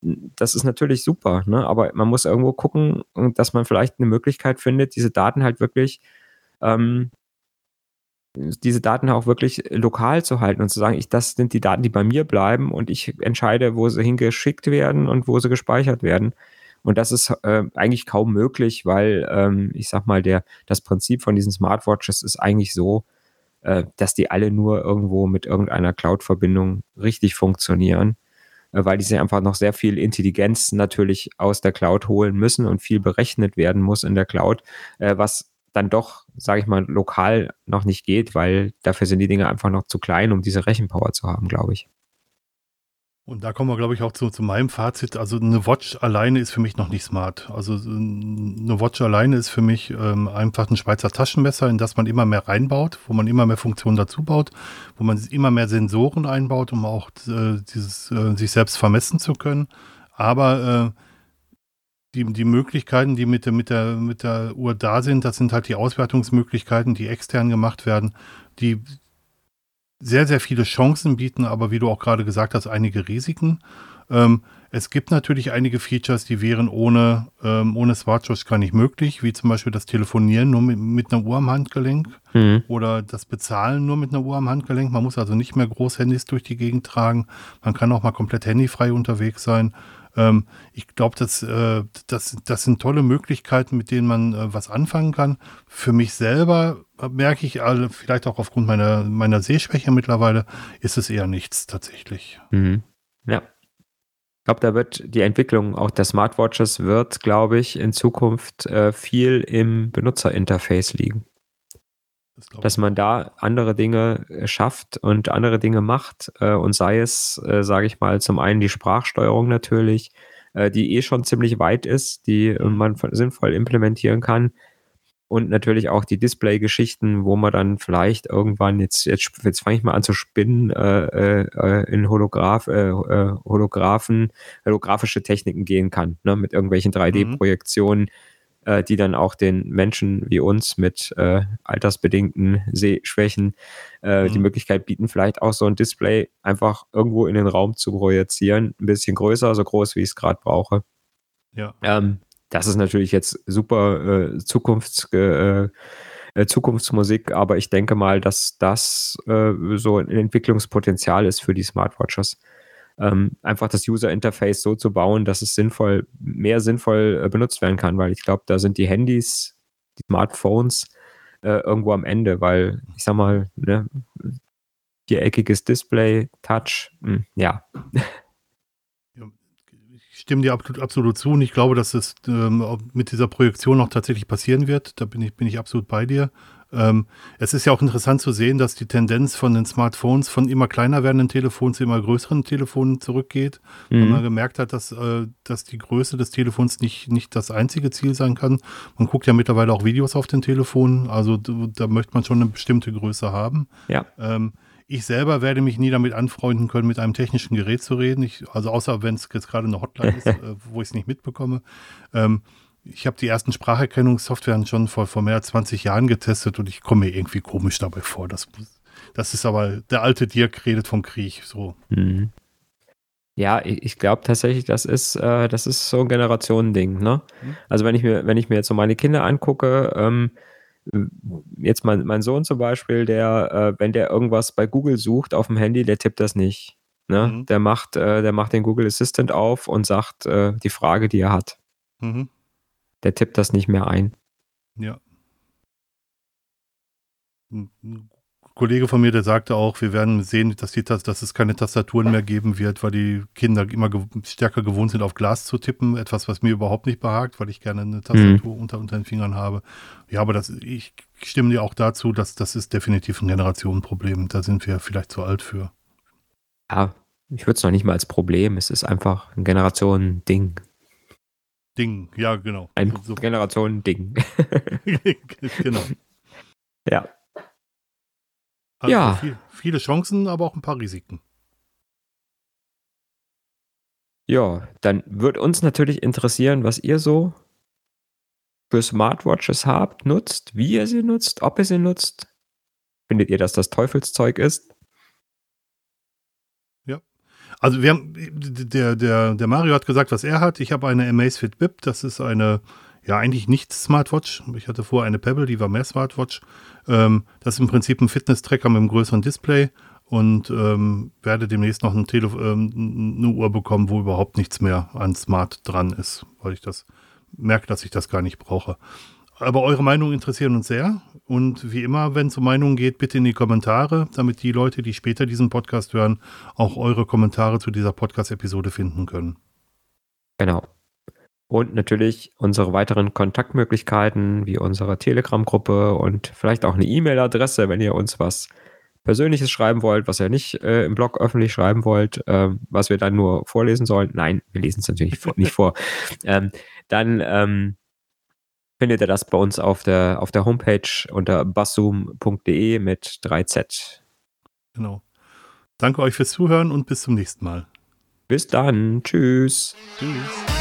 Speaker 2: Das ist natürlich super, ne? aber man muss irgendwo gucken, dass man vielleicht eine Möglichkeit findet, diese Daten halt wirklich ähm, diese Daten auch wirklich lokal zu halten und zu sagen, ich, das sind die Daten, die bei mir bleiben und ich entscheide, wo sie hingeschickt werden und wo sie gespeichert werden. Und das ist äh, eigentlich kaum möglich, weil ähm, ich sag mal, der, das Prinzip von diesen Smartwatches ist eigentlich so, äh, dass die alle nur irgendwo mit irgendeiner Cloud-Verbindung richtig funktionieren, äh, weil die sich einfach noch sehr viel Intelligenz natürlich aus der Cloud holen müssen und viel berechnet werden muss in der Cloud, äh, was dann doch, sage ich mal, lokal noch nicht geht, weil dafür sind die Dinge einfach noch zu klein, um diese Rechenpower zu haben, glaube ich.
Speaker 1: Und da kommen wir, glaube ich, auch zu, zu meinem Fazit. Also eine Watch alleine ist für mich noch nicht smart. Also eine Watch alleine ist für mich ähm, einfach ein Schweizer Taschenmesser, in das man immer mehr reinbaut, wo man immer mehr Funktionen dazu baut, wo man immer mehr Sensoren einbaut, um auch äh, dieses, äh, sich selbst vermessen zu können. Aber äh, die, die Möglichkeiten, die mit der, mit, der, mit der Uhr da sind, das sind halt die Auswertungsmöglichkeiten, die extern gemacht werden, die sehr, sehr viele Chancen bieten, aber wie du auch gerade gesagt hast, einige Risiken. Ähm, es gibt natürlich einige Features, die wären ohne, ähm, ohne Smartwatch gar nicht möglich, wie zum Beispiel das Telefonieren nur mit, mit einer Uhr am Handgelenk mhm. oder das Bezahlen nur mit einer Uhr am Handgelenk. Man muss also nicht mehr Großhandys durch die Gegend tragen. Man kann auch mal komplett handyfrei unterwegs sein. Ähm, ich glaube, das, äh, das, das sind tolle Möglichkeiten, mit denen man äh, was anfangen kann. Für mich selber merke ich, alle, vielleicht auch aufgrund meiner, meiner Sehschwäche mittlerweile, ist es eher nichts tatsächlich.
Speaker 2: Mhm. Ja. Ich glaube, da wird die Entwicklung auch der Smartwatches wird, glaube ich, in Zukunft äh, viel im Benutzerinterface liegen. Das dass man da andere Dinge äh, schafft und andere Dinge macht äh, und sei es, äh, sage ich mal, zum einen die Sprachsteuerung natürlich, äh, die eh schon ziemlich weit ist, die äh, man sinnvoll implementieren kann und natürlich auch die Display-Geschichten, wo man dann vielleicht irgendwann jetzt jetzt jetzt fange ich mal an zu spinnen äh, äh, in Holograph äh, Holographen holographische Techniken gehen kann, ne, mit irgendwelchen 3D-Projektionen. Mhm äh, die dann auch den Menschen wie uns mit äh, altersbedingten Sehschwächen äh, mhm. die Möglichkeit bieten, vielleicht auch so ein Display einfach irgendwo in den Raum zu projizieren. Ein bisschen größer, so groß, wie ich es gerade brauche. Ja. Ähm, das ist natürlich jetzt super äh, Zukunfts äh, äh, Zukunftsmusik, aber ich denke mal, dass das äh, so ein Entwicklungspotenzial ist für die Smartwatches ähm, einfach das User Interface so zu bauen, dass es sinnvoll, mehr sinnvoll äh, benutzt werden kann, weil ich glaube, da sind die Handys, die Smartphones äh, irgendwo am Ende, weil ich sag mal, ne, viereckiges Display, Touch, mh, hm, ja.
Speaker 1: Ich stimme dir absolut, absolut zu und ich glaube, dass es ähm, mit dieser Projektion auch tatsächlich passieren wird. Da bin ich, bin ich absolut bei dir. Ähm, es ist ja auch interessant zu sehen, dass die Tendenz von den Smartphones von immer kleiner werdenden Telefonen zu immer größeren Telefonen zurückgeht. Mhm. Weil man gemerkt hat, dass, äh, dass die Größe des Telefons nicht, nicht das einzige Ziel sein kann. Man guckt ja mittlerweile auch Videos auf den Telefonen, also da möchte man schon eine bestimmte Größe haben.
Speaker 2: Ja.
Speaker 1: Ähm, ich selber werde mich nie damit anfreunden können, mit einem technischen Gerät zu reden. Ich, also außer wenn es jetzt gerade eine Hotline ist, äh, wo ich es nicht mitbekomme. Ähm, ich habe die ersten Spracherkennungssoftwaren schon vor, vor mehr als 20 Jahren getestet und ich komme mir irgendwie komisch dabei vor. Das, das ist aber, der alte Dirk redet vom Krieg, so. Mhm.
Speaker 2: Ja, ich glaube tatsächlich, das ist, äh, das ist so ein Generationending, ne? Mhm. Also wenn ich mir, wenn ich mir jetzt so meine Kinder angucke, ähm, jetzt mein, mein Sohn zum Beispiel, der, äh, wenn der irgendwas bei Google sucht auf dem Handy, der tippt das nicht. Ne? Mhm. Der, macht, äh, der macht den Google Assistant auf und sagt äh, die Frage, die er hat. Mhm. Der tippt das nicht mehr ein.
Speaker 1: Ja. Ein Kollege von mir, der sagte auch, wir werden sehen, dass, die, dass es keine Tastaturen mehr geben wird, weil die Kinder immer gew stärker gewohnt sind, auf Glas zu tippen. Etwas, was mir überhaupt nicht behagt, weil ich gerne eine Tastatur mhm. unter, unter den Fingern habe. Ja, aber das, ich stimme dir auch dazu, dass das ist definitiv ein Generationenproblem. Da sind wir vielleicht zu alt für.
Speaker 2: Ja, ich würde es noch nicht mal als Problem. Es ist einfach ein Generationen-Ding.
Speaker 1: Ding, ja, genau.
Speaker 2: Ein so. Generationen-Ding.
Speaker 1: genau.
Speaker 2: Ja.
Speaker 1: Also ja. Viel, viele Chancen, aber auch ein paar Risiken.
Speaker 2: Ja, dann wird uns natürlich interessieren, was ihr so für Smartwatches habt, nutzt, wie ihr sie nutzt, ob ihr sie nutzt. Findet ihr, dass das Teufelszeug ist?
Speaker 1: Also wir haben, der, der, der Mario hat gesagt, was er hat. Ich habe eine Amazfit Bip, das ist eine, ja eigentlich nicht Smartwatch. Ich hatte vorher eine Pebble, die war mehr Smartwatch. Ähm, das ist im Prinzip ein Fitness-Tracker mit einem größeren Display und ähm, werde demnächst noch ein Telef ähm, eine Uhr bekommen, wo überhaupt nichts mehr an Smart dran ist, weil ich das merke, dass ich das gar nicht brauche. Aber eure Meinung interessieren uns sehr. Und wie immer, wenn es um Meinungen geht, bitte in die Kommentare, damit die Leute, die später diesen Podcast hören, auch eure Kommentare zu dieser Podcast-Episode finden können.
Speaker 2: Genau. Und natürlich unsere weiteren Kontaktmöglichkeiten, wie unsere Telegram-Gruppe und vielleicht auch eine E-Mail-Adresse, wenn ihr uns was Persönliches schreiben wollt, was ihr nicht äh, im Blog öffentlich schreiben wollt, äh, was wir dann nur vorlesen sollen. Nein, wir lesen es natürlich nicht vor. Ähm, dann ähm, findet ihr das bei uns auf der, auf der Homepage unter basszoom.de mit 3Z.
Speaker 1: Genau. Danke euch fürs Zuhören und bis zum nächsten Mal.
Speaker 2: Bis dann. Tschüss.
Speaker 1: Tschüss.